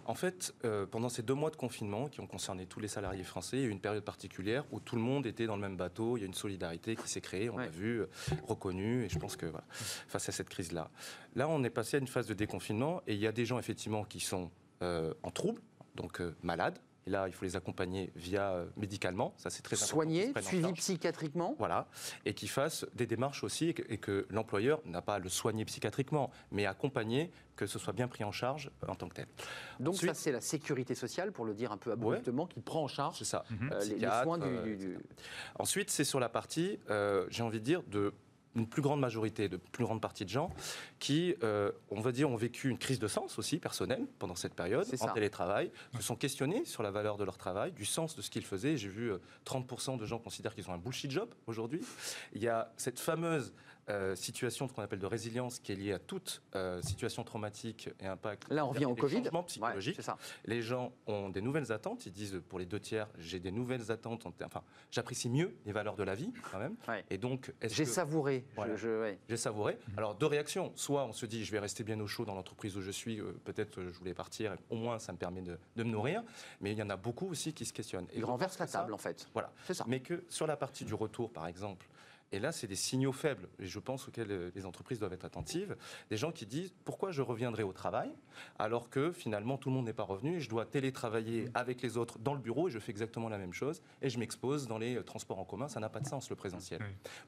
En fait, euh, pendant ces deux mois de confinement qui ont concerné tous les salariés français, il y a eu une période particulière où tout le monde était dans le même bateau. Il y a une solidarité qui s'est créée, on Ouais. l'a vu, euh, reconnue, et je pense que voilà, face à cette crise-là. Là, on est passé à une phase de déconfinement et il y a des gens effectivement qui sont euh, en trouble, donc malades, Et là, il faut les accompagner via euh, médicalement. Ça, c'est très important. Soigner, prennent en suivi psychiatriquement. Voilà, et qu'ils fassent des démarches aussi, et que, l'employeur n'a pas à le soigner psychiatriquement, mais accompagner, que ce soit bien pris en charge euh, en tant que tel. Donc Ensuite- ça, c'est la sécurité sociale, pour le dire un peu abruptement, qui prend en charge ça. euh, les- soins du- Ensuite, c'est sur la partie, euh, j'ai envie de dire, de une plus grande majorité, de plus grande partie de gens qui, euh, on va dire, ont vécu une crise de sens aussi personnelle pendant cette période, en télétravail, se sont questionnés sur la valeur de leur travail, du sens de ce qu'ils faisaient. J'ai vu euh, 30% de gens considèrent qu'ils ont un bullshit job aujourd'hui. Il y a cette fameuse euh, situation de ce qu'on appelle de résilience qui est liée à toute euh, situation traumatique et impact. Là, on revient au Covid. Ouais, ça. Les gens ont des nouvelles attentes. Ils disent pour les deux tiers, j'ai des nouvelles attentes. Enfin, j'apprécie mieux les valeurs de la vie quand même. Ouais. Et donc, J'ai que- savouré. Voilà. ouais. j'ai savouré. Alors, deux réactions. Soit on se dit, je vais rester bien au chaud dans l'entreprise où je suis, euh, peut-être euh, je voulais partir, au moins ça me permet de, de me nourrir. Mais il y en a beaucoup aussi qui se questionnent. Et Il je renverse pense la ça- table, en fait. Voilà. C'est ça. Mais que sur la partie du retour, par exemple, et là, c'est des signaux faibles, et je pense auxquels euh, les entreprises doivent être attentives. Des gens qui disent pourquoi je reviendrai au travail alors que finalement tout le monde n'est pas revenu et je dois télétravailler avec les autres dans le bureau et je fais exactement la même chose et je m'expose dans les euh, transports en commun. Ça n'a pas de sens le présentiel.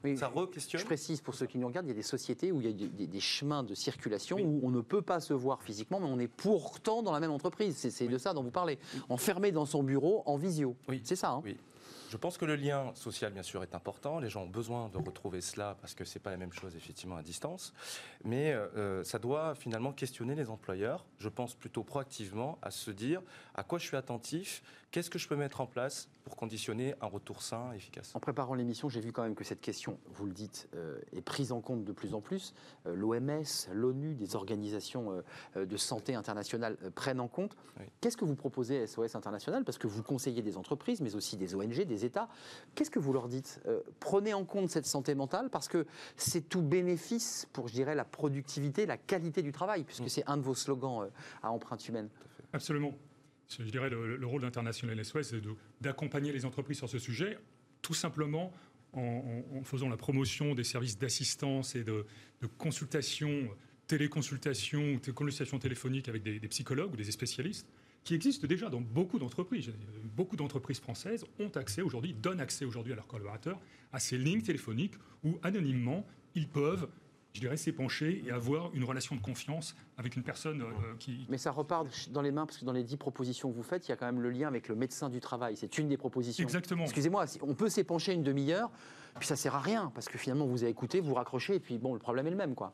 Oui, Ça re-questionne. Je précise pour ceux qui nous regardent, il y a des sociétés où il y a des, des- des chemins de circulation où on ne peut pas se voir physiquement, mais on est pourtant dans la même entreprise. C'est c'est de ça dont vous parlez. Enfermé dans son bureau en visio. Oui. C'est ça. hein Oui. Je pense que le lien social, bien sûr, est important. Les gens ont besoin de retrouver cela parce que c'est pas la même chose, effectivement, à distance. Mais euh, ça doit finalement questionner les employeurs. Je pense plutôt proactivement à se dire à quoi je suis attentif, qu'est-ce que je peux mettre en place pour conditionner un retour sain, efficace? En préparant l'émission, j'ai vu quand même que cette question, vous le dites, euh, est prise en compte de plus en plus. L'OMS, l'ONU, des organisations euh, euh, de santé internationales euh, prennent en compte. Oui. Qu'est-ce que vous proposez à SOS International? Parce que vous conseillez des entreprises, mais aussi des ONG, des États. Qu'est-ce que vous leur dites? Euh, Prenez en compte cette santé mentale parce que c'est tout bénéfice pour, je dirais, la productivité, la qualité du travail, puisque Mm. c'est un de vos slogans euh, à empreinte humaine. Absolument. Je dirais le, le rôle d'International SOS, c'est d'accompagner les entreprises sur ce sujet, tout simplement en, faisant la promotion des services d'assistance et de, consultation, téléconsultation ou consultation téléphonique avec des, des psychologues ou des spécialistes, qui existent déjà dans beaucoup d'entreprises. Beaucoup d'entreprises françaises ont accès aujourd'hui, donnent accès aujourd'hui à leurs collaborateurs à ces lignes téléphoniques où anonymement ils peuvent, je dirais, s'épancher et avoir une relation de confiance avec une personne euh, qui, Mais ça repart dans les mains, parce que dans les dix propositions que vous faites, il y a quand même le lien avec le médecin du travail. C'est une des propositions. Exactement. Excusez-moi, on peut s'épancher une demi-heure, puis ça sert à rien, parce que finalement vous avez écouté, vous raccrochez, et puis bon, le problème est le même, quoi.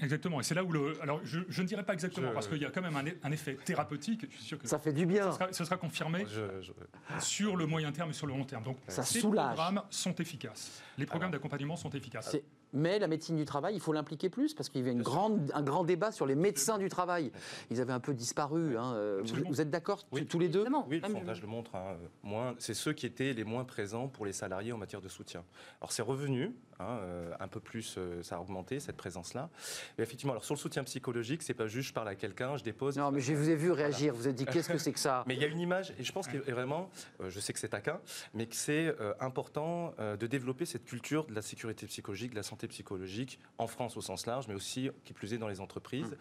Exactement. Et c'est là où le. Alors, je, je ne dirais pas exactement, Je- parce qu'il y a quand même un, un effet thérapeutique. Je suis sûr que Ça fait du bien. ce sera, ce sera confirmé Je- je- sur le moyen terme et sur le long terme. Donc, Ça ces soulage. programmes sont efficaces. Les programmes d'accompagnement sont efficaces. Mais la médecine du travail, il faut l'impliquer plus, parce qu'il y avait une grande, un grand débat sur les médecins du travail. Ils avaient un peu disparu. hein. Euh, Vous, êtes d'accord Oui. tous les deux. Oui, le sondage le montre. hein, moins, c'est ceux qui étaient les moins présents pour les salariés en matière de soutien. Alors c'est revenu, hein, euh, un peu plus, euh, ça a augmenté cette présence-là. Et effectivement, alors sur le soutien psychologique, c'est pas juste je parle à quelqu'un, je dépose. Non, mais je vous ai vu réagir. Vous vous êtes dit, qu'est-ce que c'est que ça? Mais il y a une image, et je pense que vraiment, euh, je sais que c'est taquin, mais que c'est important de développer cette culture de la sécurité psychologique, de la santé psychologique, en France au sens large, mais aussi, qui plus est, dans les entreprises.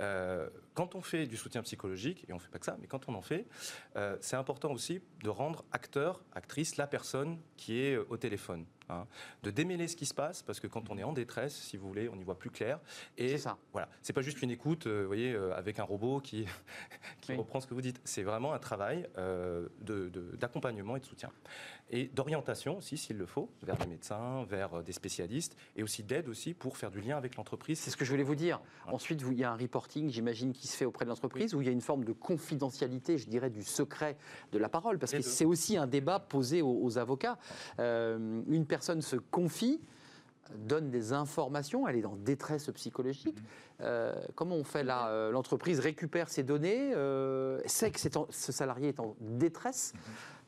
Euh, quand on fait du soutien psychologique, et on ne fait pas que ça, mais quand on en fait, euh, c'est important aussi de rendre acteur, actrice, la personne qui est au téléphone. Hein. de démêler ce qui se passe, parce que quand on est en détresse, si vous voulez, on y voit plus clair. Et C'est ça. voilà, c'est pas juste une écoute, euh, vous voyez, euh, avec un robot qui, qui Oui. reprend ce que vous dites. C'est vraiment un travail euh, de- de- d'accompagnement et de soutien. Et d'orientation aussi, s'il le faut, vers des médecins, vers euh, des spécialistes, et aussi d'aide aussi pour faire du lien avec l'entreprise. C'est ce que je voulais vous dire. Ensuite, vous- il y a un reporting, j'imagine, qui se fait auprès de l'entreprise, où il y a une forme de confidentialité, je dirais, du secret de la parole, parce que c'est aussi un débat posé aux, aux avocats. Euh, une personne se confie, donne des informations, elle est en détresse psychologique. Euh, comment on fait là Euh, L'entreprise récupère ses données, euh, sait que en- ce salarié est en détresse.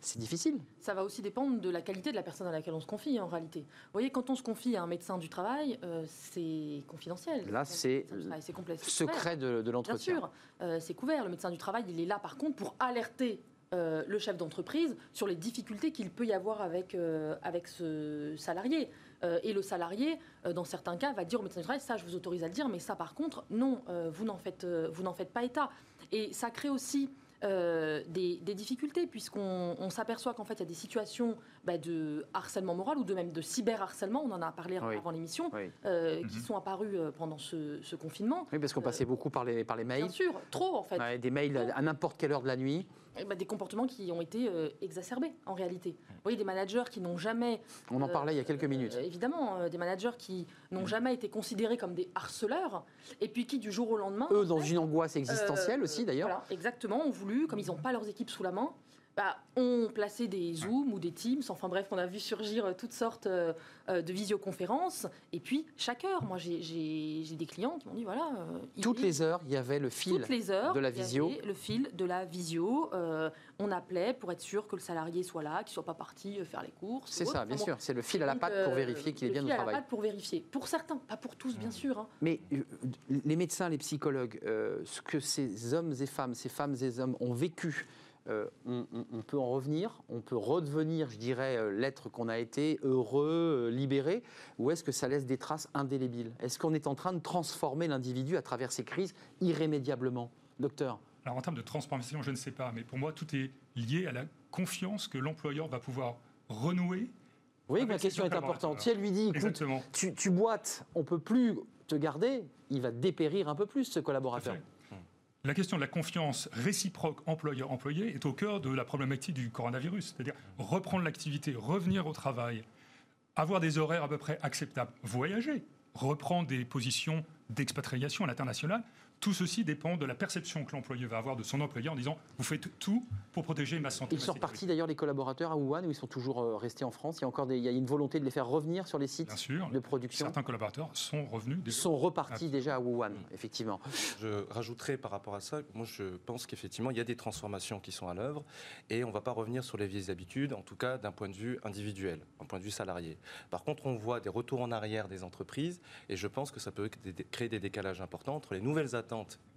C'est difficile. Ça va aussi dépendre de la qualité de la personne à laquelle on se confie en réalité. Vous voyez, quand on se confie à un médecin du travail, euh, c'est confidentiel. Là, c'est Secret de, de Bien l'entretien. sûr, euh, c'est couvert. Le médecin du travail, il est là par contre pour alerter euh, le chef d'entreprise sur les difficultés qu'il peut y avoir avec, euh, avec ce salarié. Euh, et le salarié, dans certains cas, va dire au médecin du travail, ça je vous autorise à le dire, mais ça par contre, non, vous n'en faites, vous n'en faites pas état. Et ça crée aussi euh, des, des difficultés, puisqu'on on s'aperçoit qu'en fait, il y a des situations bah, de harcèlement moral ou de même de cyberharcèlement, on en a parlé Oui. avant l'émission, Oui. euh, qui Mhm. sont apparus euh, pendant ce, ce confinement. Oui, parce qu'on passait beaucoup par les, par les mails. Bien sûr, trop en fait. Ouais, des mails à n'importe quelle heure de la nuit. Eh ben, des comportements qui ont été euh, exacerbés en réalité. Vous voyez, des managers qui n'ont jamais On en parlait il y a quelques Euh, minutes. évidemment, euh, des managers qui n'ont jamais été considérés comme des harceleurs, et puis qui, du jour au lendemain. Eux, dans fait, une angoisse existentielle aussi, d'ailleurs. Voilà, exactement, ont voulu, comme ils n'ont pas leurs équipes sous la main, bah, ont placé des Zooms ou des Teams, enfin bref, on a vu surgir euh, toutes sortes euh, euh, de visioconférences, et puis chaque heure, moi j'ai- des clients qui m'ont dit voilà. euh, il Toutes les heures, il y avait le fil. toutes les heures, de la il y visio. avait Le fil de la visio. euh, on appelait pour être sûr que le salarié soit là, qu'il ne soit pas parti faire les courses. C'est ça, autre. bien Enfin bon, sûr. C'est le fil à la patte pour vérifier qu'il est le bien au fil à la travail. patte pour vérifier. Pour certains, pas pour tous, bien sûr. hein. Mais les médecins, les psychologues, ce que ces hommes et femmes, ces femmes et hommes ont vécu, euh, on, on- on peut en revenir, on peut redevenir, je dirais, euh, l'être qu'on a été, heureux, euh, libéré, ou est-ce que ça laisse des traces indélébiles? Est-ce qu'on est en train de transformer l'individu à travers ces crises irrémédiablement? Docteur Alors en termes de transformation, je ne sais pas, mais pour moi, tout est lié à la confiance que l'employeur va pouvoir renouer. Vous voyez que ma question est importante. Si elle lui dit, écoute, tu, tu boites, on peut plus te garder, il va dépérir un peu plus, ce collaborateur. La question de la confiance réciproque employeur-employé est au cœur de la problématique du coronavirus. C'est-à-dire reprendre l'activité, revenir au travail, avoir des horaires à peu près acceptables, voyager, reprendre des positions d'expatriation à l'international. Tout ceci dépend de la perception que l'employeur va avoir de son employeur en disant Vous faites tout pour protéger ma santé. Ils sont repartis d'ailleurs les collaborateurs à Wuhan ou ils sont toujours euh, restés en France Il y a encore des- il y a une volonté de les faire revenir sur les sites Bien sûr, de production. certains collaborateurs sont revenus. Ils déjà. sont repartis Ah. déjà à Wuhan, effectivement. Je rajouterai par rapport à ça, moi je pense qu'effectivement il y a des transformations qui sont à l'œuvre et on ne va pas revenir sur les vieilles habitudes, en tout cas d'un point de vue individuel, d'un point de vue salarié. Par contre, on voit des retours en arrière des entreprises et je pense que ça peut créer des décalages importants entre les nouvelles attentes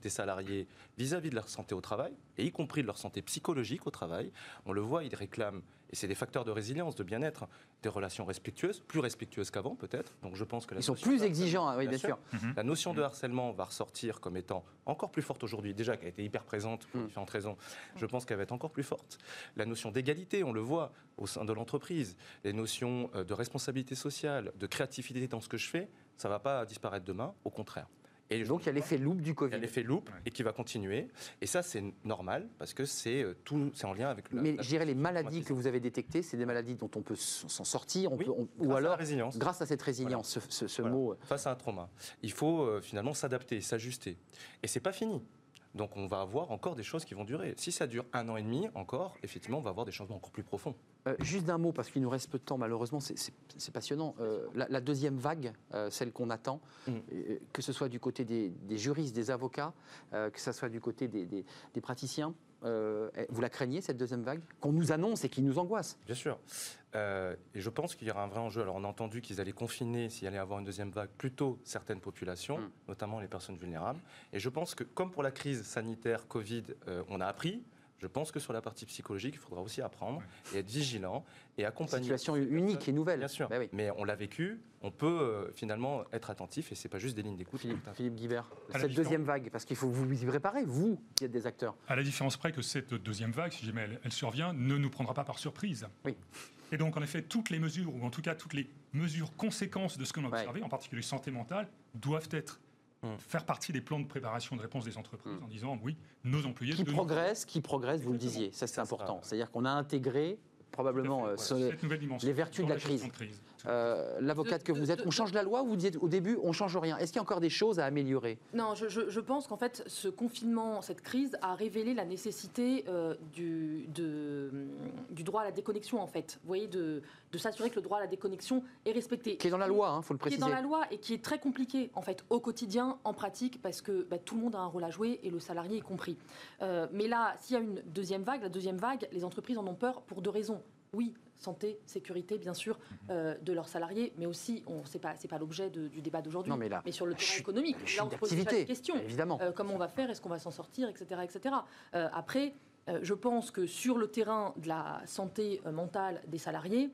des salariés vis-à-vis de leur santé au travail et y compris de leur santé psychologique au travail. On le voit, ils réclament, et c'est des facteurs de résilience, de bien-être, des relations respectueuses, plus respectueuses qu'avant peut-être. Donc je pense que la Ils sont notion plus de exigeants, oui, bien, Bien sûr. sûr. la notion de harcèlement va ressortir comme étant encore plus forte aujourd'hui, déjà qu'elle a été hyper présente pour Mm. différentes raisons. Je pense qu'elle va être encore plus forte. La notion d'égalité, on le voit au sein de l'entreprise. Les notions euh, de responsabilité sociale, de créativité dans ce que je fais, ça ne va pas disparaître demain, au contraire. Et Donc il y a l'effet loupe du il y a Covid. l'effet loop et qui va continuer. Et ça, c'est normal parce que c'est euh, tout, c'est en lien avec la- Mais la- je dirais les maladies que vous avez détectées, c'est des maladies dont on peut s'en sortir, on Oui, peut, on- grâce ou à alors la résilience. grâce à cette résilience, ce, ce- ce Voilà. mot. euh, face à un trauma. Il faut euh, finalement s'adapter, s'ajuster. Et c'est pas fini. Donc on va avoir encore des choses qui vont durer. Si ça dure un an et demi encore, effectivement, on va avoir des changements encore plus profonds. Euh, juste d'un mot, parce qu'il nous reste peu de temps, malheureusement, c'est- passionnant. Euh, la, la deuxième vague, euh, celle qu'on attend, Mm. que ce soit du côté des, des juristes, des avocats, que ce soit du côté des, des- des praticiens, euh, vous la craignez, cette deuxième vague Qu'on nous annonce et qui nous angoisse? Bien sûr. Euh, et je pense qu'il y aura un vrai enjeu. Alors on a entendu qu'ils allaient confiner, s'il allait y avoir une deuxième vague, plutôt certaines populations, Mm. notamment les personnes vulnérables. Et je pense que comme pour la crise sanitaire Covid, euh, on a appris. Je pense que sur la partie psychologique, il faudra aussi apprendre et être vigilant et accompagner. Situation ces unique et nouvelle. Bien sûr. Bah oui. Mais on l'a vécu, on peut euh, finalement être attentif et c'est pas juste des lignes d'écoute. Philippe, Philippe Guibert, cette différence- deuxième vague, parce qu'il faut vous y préparer, vous qui êtes des acteurs. À la différence près que cette deuxième vague, si jamais elle, elle survient, ne nous prendra pas par surprise. Oui. Et donc, en effet, toutes les mesures, ou en tout cas toutes les mesures conséquences de ce qu'on a Ouais. observé, en particulier santé mentale, doivent être. Faire partie des plans de préparation de réponse des entreprises en disant oui, nos employés Qui de- progresse, qui progresse, vous le disiez, ça c'est important. C'est-à-dire qu'on a intégré probablement euh, ce- cette nouvelle dimension les vertus de la gestion crise. de crise. Euh, l'avocate que vous êtes. de- On change la loi ou vous dites au début on change rien? Est-ce qu'il y a encore des choses à améliorer? Non, je, je- je pense qu'en fait, ce confinement, cette crise a révélé la nécessité euh, du, de- du droit à la déconnexion, en fait. Vous voyez, de, de s'assurer que le droit à la déconnexion est respecté. Qui est dans la loi, il faut le Qui est préciser. dans la loi et qui est très compliqué, en fait, au quotidien, en pratique, parce que bah, tout le monde a un rôle à jouer et le salarié y compris. Euh, mais là, s'il y a une deuxième vague, la deuxième vague, les entreprises en ont peur pour deux raisons. Oui, santé, sécurité, bien sûr, euh, de leurs salariés, mais aussi, on c'est pas, c'est pas l'objet du débat d'aujourd'hui, mais sur le terrain économique. Là, on se pose déjà d'activité, des questions. évidemment. Euh, comment on va faire Est-ce qu'on va s'en sortir Etc. etc. Euh, après, je pense que sur le terrain de la santé mentale des salariés,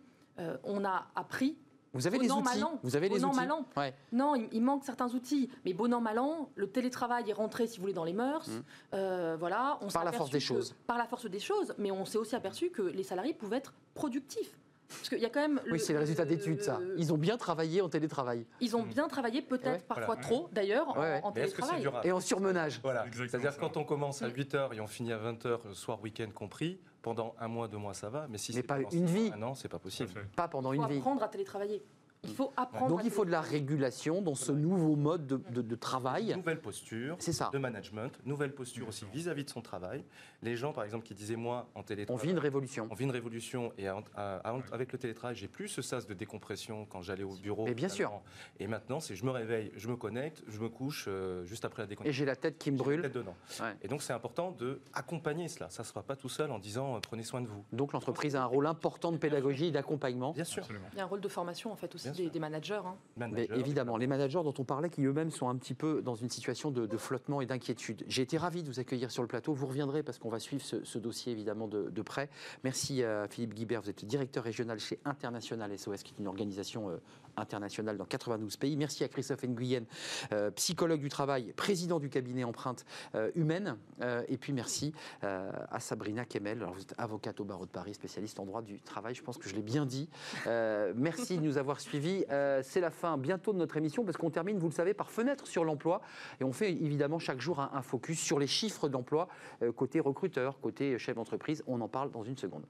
on a appris Vous avez bon les an, outils. mal an. Vous avez les an, outils. Ouais. Non, il, il manque certains outils. Mais bon an, mal an, le télétravail est rentré, si vous voulez, dans les mœurs. Euh, voilà, on. Par la force des que- choses. Par la force des choses, mais on s'est aussi aperçu que les salariés pouvaient être productifs. Parce qu'il y a quand même. Oui, c'est le résultat d'études, ça. Ils ont bien travaillé en télétravail. Ils ont bien travaillé, peut-être Ouais. parfois Voilà. trop, d'ailleurs, en- Ouais. en, Mais est-ce que c'est télétravail. Et en surmenage. Voilà. C'est-à-dire quand on commence à Mm. 8h et on finit à 20h, soir, week-end compris, pendant un mois, deux mois, ça va. Mais si Mais c'est pas pendant une vie. Un an, c'est pas possible. Pas pendant une vie. apprendre à télétravailler. Il faut apprendre Donc il faut de la régulation dans ce nouveau mode de, de- de travail. Nouvelle posture C'est ça. de management, nouvelle posture aussi vis-à-vis de son travail. Les gens, par exemple, qui disaient moi en On télétravail. vit une révolution. On vit une révolution et à- à- à- avec le télétravail, j'ai plus ce sas de décompression quand j'allais au bureau. Mais bien finalement. Et maintenant, c'est je me réveille, je me connecte, je me couche euh, juste après la Et déconnexion. j'ai la tête qui me J'ai la brûle. tête dedans. Ouais. Et donc, c'est important de accompagner cela. Ça ne sera pas tout seul en disant euh, prenez soin de vous. Donc l'entreprise a un rôle important de pédagogie et d'accompagnement. Bien sûr. Absolument. Il y a un rôle de formation, en fait, aussi Bien des, managers. hein. Mais évidemment, les managers dont on parlait qui eux-mêmes sont un petit peu dans une situation de, de flottement et d'inquiétude. J'ai été ravi de vous accueillir sur le plateau. Vous reviendrez parce qu'on va suivre ce, ce dossier évidemment de, de près. Merci à Philippe Guibert, vous êtes le directeur régional chez International SOS, qui est une organisation euh, internationale dans 92 pays. Merci à Christophe Nguyen, euh, psychologue du travail, président du cabinet Empreinte euh, Humaine. Euh, et puis merci à Sabrina Kemel. Alors, vous êtes avocate au barreau de Paris, spécialiste en droit du travail. Je pense que je l'ai bien dit. Merci de nous avoir suivis. C'est la fin bientôt de notre émission parce qu'on termine, vous le savez, par fenêtre sur l'emploi. Et on fait évidemment chaque jour un, focus sur les chiffres d'emploi côté recruteur, côté chef d'entreprise. On en parle dans une seconde.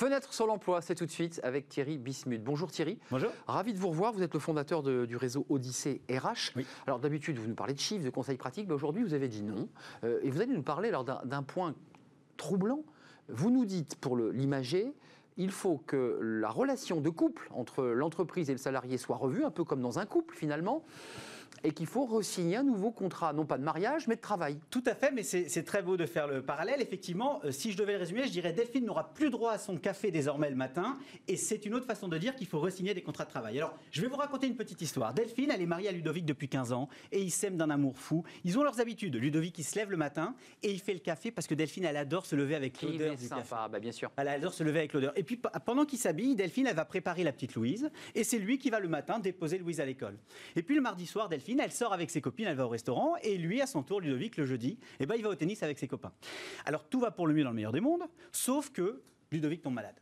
Fenêtre sur l'emploi, c'est tout de suite avec Thierry Bismuth. Bonjour Thierry. Bonjour. Ravi de vous revoir. Vous êtes le fondateur de- du réseau Odyssée RH. Oui. Alors d'habitude, vous nous parlez de chiffres, de conseils pratiques, mais aujourd'hui, vous avez dit non. Euh, et vous allez nous parler alors d'un point troublant. Vous nous dites, pour l'imager, il faut que la relation de couple entre l'entreprise et le salarié soit revue, un peu comme dans un couple finalement, et qu'il faut re-signer un nouveau contrat, non pas de mariage, mais de travail. Tout à fait, mais c'est très beau de faire le parallèle. Effectivement, euh, si je devais le résumer, je dirais Delphine n'aura plus droit à son café désormais le matin, et c'est une autre façon de dire qu'il faut re-signer des contrats de travail. Alors, je vais vous raconter une petite histoire. Delphine, elle est mariée à Ludovic depuis 15 ans, et ils s'aiment d'un amour fou. Ils ont leurs habitudes. Ludovic, il se lève le matin, et il fait le café parce que Delphine, elle adore se lever avec l'odeur du café. bah, bien sûr. Elle adore se lever avec l'odeur. Et puis pendant qu'il s'habille, Delphine, elle va préparer la petite Louise. Et c'est lui qui va le matin déposer Louise à l'école. Et puis le mardi soir, Delphine, elle sort avec ses copines, elle va au restaurant. Et lui, à son tour, Ludovic, le jeudi, eh ben, il va au tennis avec ses copains. Alors tout va pour le mieux dans le meilleur des mondes, sauf que Ludovic tombe malade.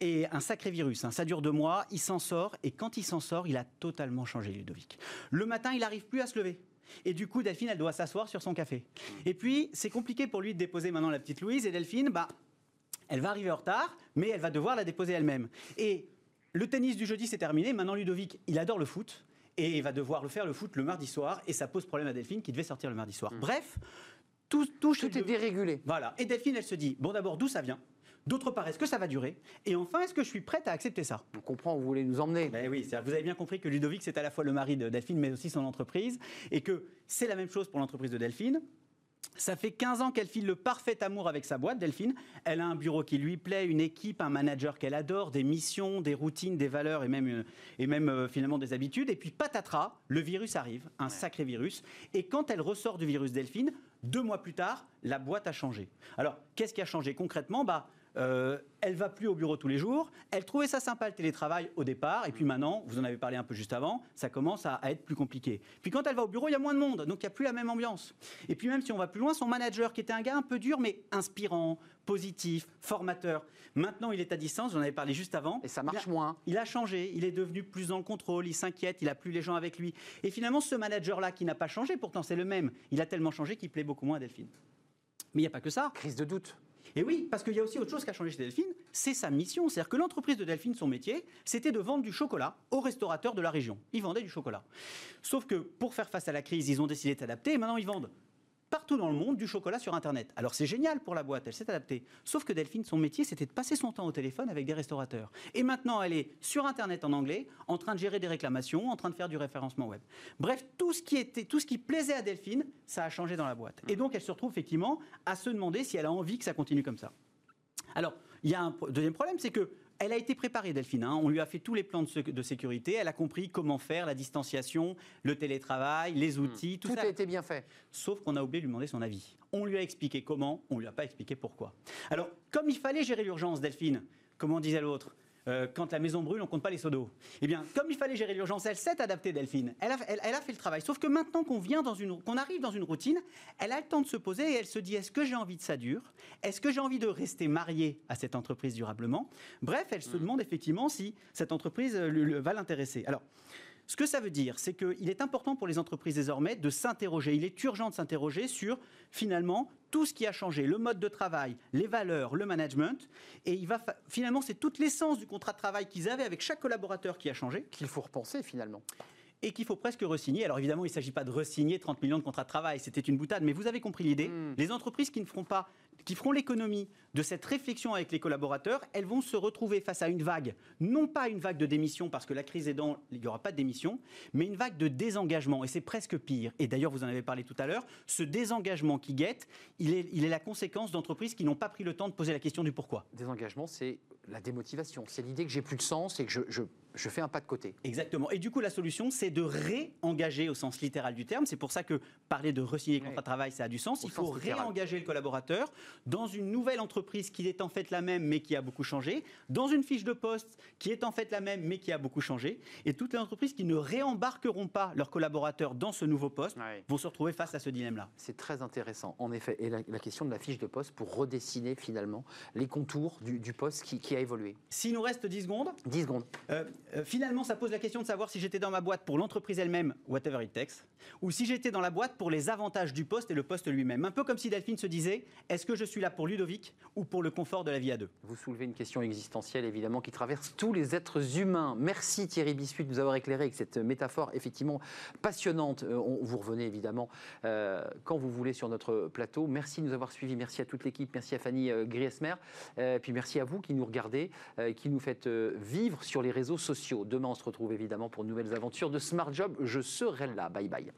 Et un sacré virus, hein. ça dure deux mois, il s'en sort, et quand il s'en sort, il a totalement changé Ludovic. Le matin, il n'arrive plus à se lever. Et du coup, Delphine, elle doit s'asseoir sur son café. Et puis, c'est compliqué pour lui de déposer maintenant la petite Louise, et Delphine, bah, elle va arriver en retard, mais elle va devoir la déposer elle-même. Et le tennis du jeudi, c'est terminé. Maintenant, Ludovic, il adore le foot. Et il va devoir le faire le foot le mardi soir. Et ça pose problème à Delphine qui devait sortir le mardi soir. Bref, tout, tout, Tout est dérégulé. Voilà. Et Delphine, elle se dit bon, d'abord, d'où ça vient? D'autre part, est-ce que ça va durer? Et enfin, est-ce que je suis prête à accepter ça? On comprend où vous voulez nous emmener. ben oui, vous avez bien compris que Ludovic, c'est à la fois le mari de Delphine, mais aussi son entreprise, et que c'est la même chose pour l'entreprise de Delphine. Ça fait 15 ans qu'elle file le parfait amour avec sa boîte, Delphine. Elle a un bureau qui lui plaît, une équipe, un manager qu'elle adore, des missions, des routines, des valeurs et même, euh, et même euh, finalement des habitudes. Et puis patatras, le virus arrive, un sacré virus. Et quand elle ressort du virus Delphine, deux mois plus tard, la boîte a changé. Alors, qu'est-ce qui a changé concrètement? Bah, euh, elle va plus au bureau tous les jours. Elle trouvait ça sympa le télétravail au départ, et puis maintenant, vous en avez parlé un peu juste avant, ça commence à, à être plus compliqué. Puis quand elle va au bureau, il y a moins de monde, donc il n'y a plus la même ambiance. Et puis même si on va plus loin, son manager, qui était un gars un peu dur, mais inspirant, positif, formateur, maintenant il est à distance. J'en avais parlé juste avant. Et ça marche Il a- moins. il a changé, il est devenu plus dans le contrôle, il s'inquiète, il a plus les gens avec lui. Et finalement, ce manager-là, qui n'a pas changé, pourtant c'est le même, il a tellement changé qu'il plaît beaucoup moins à Delphine. Mais il n'y a pas que ça. Crise de doute. Et oui, parce qu'il y a aussi autre chose qui a changé chez Delphine, c'est sa mission. C'est-à-dire que l'entreprise de Delphine, son métier, c'était de vendre du chocolat aux restaurateurs de la région. Ils vendaient du chocolat. Sauf que pour faire face à la crise, ils ont décidé de s'adapter et maintenant ils vendent partout dans le monde du chocolat sur Internet. Alors c'est génial pour la boîte, elle s'est adaptée. Sauf que Delphine, son métier, c'était de passer son temps au téléphone avec des restaurateurs. Et maintenant, elle est sur Internet en anglais, en train de gérer des réclamations, en train de faire du référencement web. Bref, tout ce qui, était, tout ce qui plaisait à Delphine, ça a changé dans la boîte. Et donc, elle se retrouve effectivement à se demander si elle a envie que ça continue comme ça. Alors, il y a un deuxième problème, c'est que Elle a été préparée, Delphine. hein. On lui a fait tous les plans de, sé- de sécurité. Elle a compris comment faire la distanciation, le télétravail, les outils, tout, Tout ça. a été bien fait. Sauf qu'on a oublié de lui demander son avis. On lui a expliqué comment, on lui a pas expliqué pourquoi. Alors, comme il fallait gérer l'urgence, Delphine, comme on disait l'autre, euh, quand la maison brûle, on compte pas les seaux d'eau. Eh bien, comme il fallait gérer l'urgence, elle s'est adaptée, Delphine. Elle a, elle- elle a fait le travail. Sauf que maintenant qu'on vient dans une, qu'on arrive dans une routine, elle a le temps de se poser et elle se dit est-ce que j'ai envie de ça dure Est-ce que j'ai envie de rester mariée à cette entreprise durablement? Bref, elle se demande effectivement si cette entreprise euh, le- le- va l'intéresser. Alors. Ce que ça veut dire, c'est qu'il est important pour les entreprises désormais de s'interroger. Il est urgent de s'interroger sur finalement tout ce qui a changé, le mode de travail, les valeurs, le management. Et il va finalement, c'est toute l'essence du contrat de travail qu'ils avaient avec chaque collaborateur qui a changé Qu'il faut repenser finalement. Et qu'il faut presque resigner. Alors évidemment, il ne s'agit pas de resigner 30 millions de contrats de travail, c'était une boutade, mais vous avez compris l'idée. Mm. Les entreprises qui ne feront pas, qui feront l'économie de cette réflexion avec les collaborateurs, elles vont se retrouver face à une vague, non pas une vague de démission, parce que la crise est dans, il n'y aura pas de démission, mais une vague de désengagement, et c'est presque pire. Et d'ailleurs, vous en avez parlé tout à l'heure, ce désengagement qui guette, il est, il est la conséquence d'entreprises qui n'ont pas pris le temps de poser la question du pourquoi. Désengagement, c'est la démotivation. C'est l'idée que j'ai plus de sens et que je, je- je fais un pas de côté. Exactement. Et du coup, la solution, c'est de réengager au sens littéral du terme. C'est pour ça que parler de re-signer le contrat de travail, ça a du sens. Au Il faut réengager le collaborateur dans une nouvelle entreprise qui est en fait la même, mais qui a beaucoup changé, dans une fiche de poste qui est en fait la même, mais qui a beaucoup changé. Et toutes les entreprises qui ne réembarqueront pas leurs collaborateurs dans ce nouveau poste Ouais. vont se retrouver face à ce dilemme-là. C'est très intéressant, en effet. Et la, la question de la fiche de poste pour redessiner finalement les contours du, du poste qui, qui a évolué. S'il nous reste 10 secondes, 10 secondes. Euh, euh, finalement, ça pose la question de savoir si j'étais dans ma boîte pour l'entreprise elle-même, whatever it takes, ou si j'étais dans la boîte pour les avantages du poste et le poste lui-même. Un peu comme si Delphine se disait est-ce que je suis là pour Ludovic ou pour le confort de la vie à deux? Vous soulevez une question existentielle, évidemment, qui traverse tous les êtres humains. Merci Thierry Bissuit de nous avoir éclairé avec cette métaphore effectivement passionnante. Euh, vous revenez évidemment euh, quand vous voulez sur notre plateau. Merci de nous avoir suivis. Merci à toute l'équipe. Merci à Fanny Griesmer. Puis merci à vous qui nous regardez, qui nous faites vivre sur les réseaux Demain, on se retrouve évidemment pour de nouvelles aventures de Smart Job. Je serai là. Bye bye.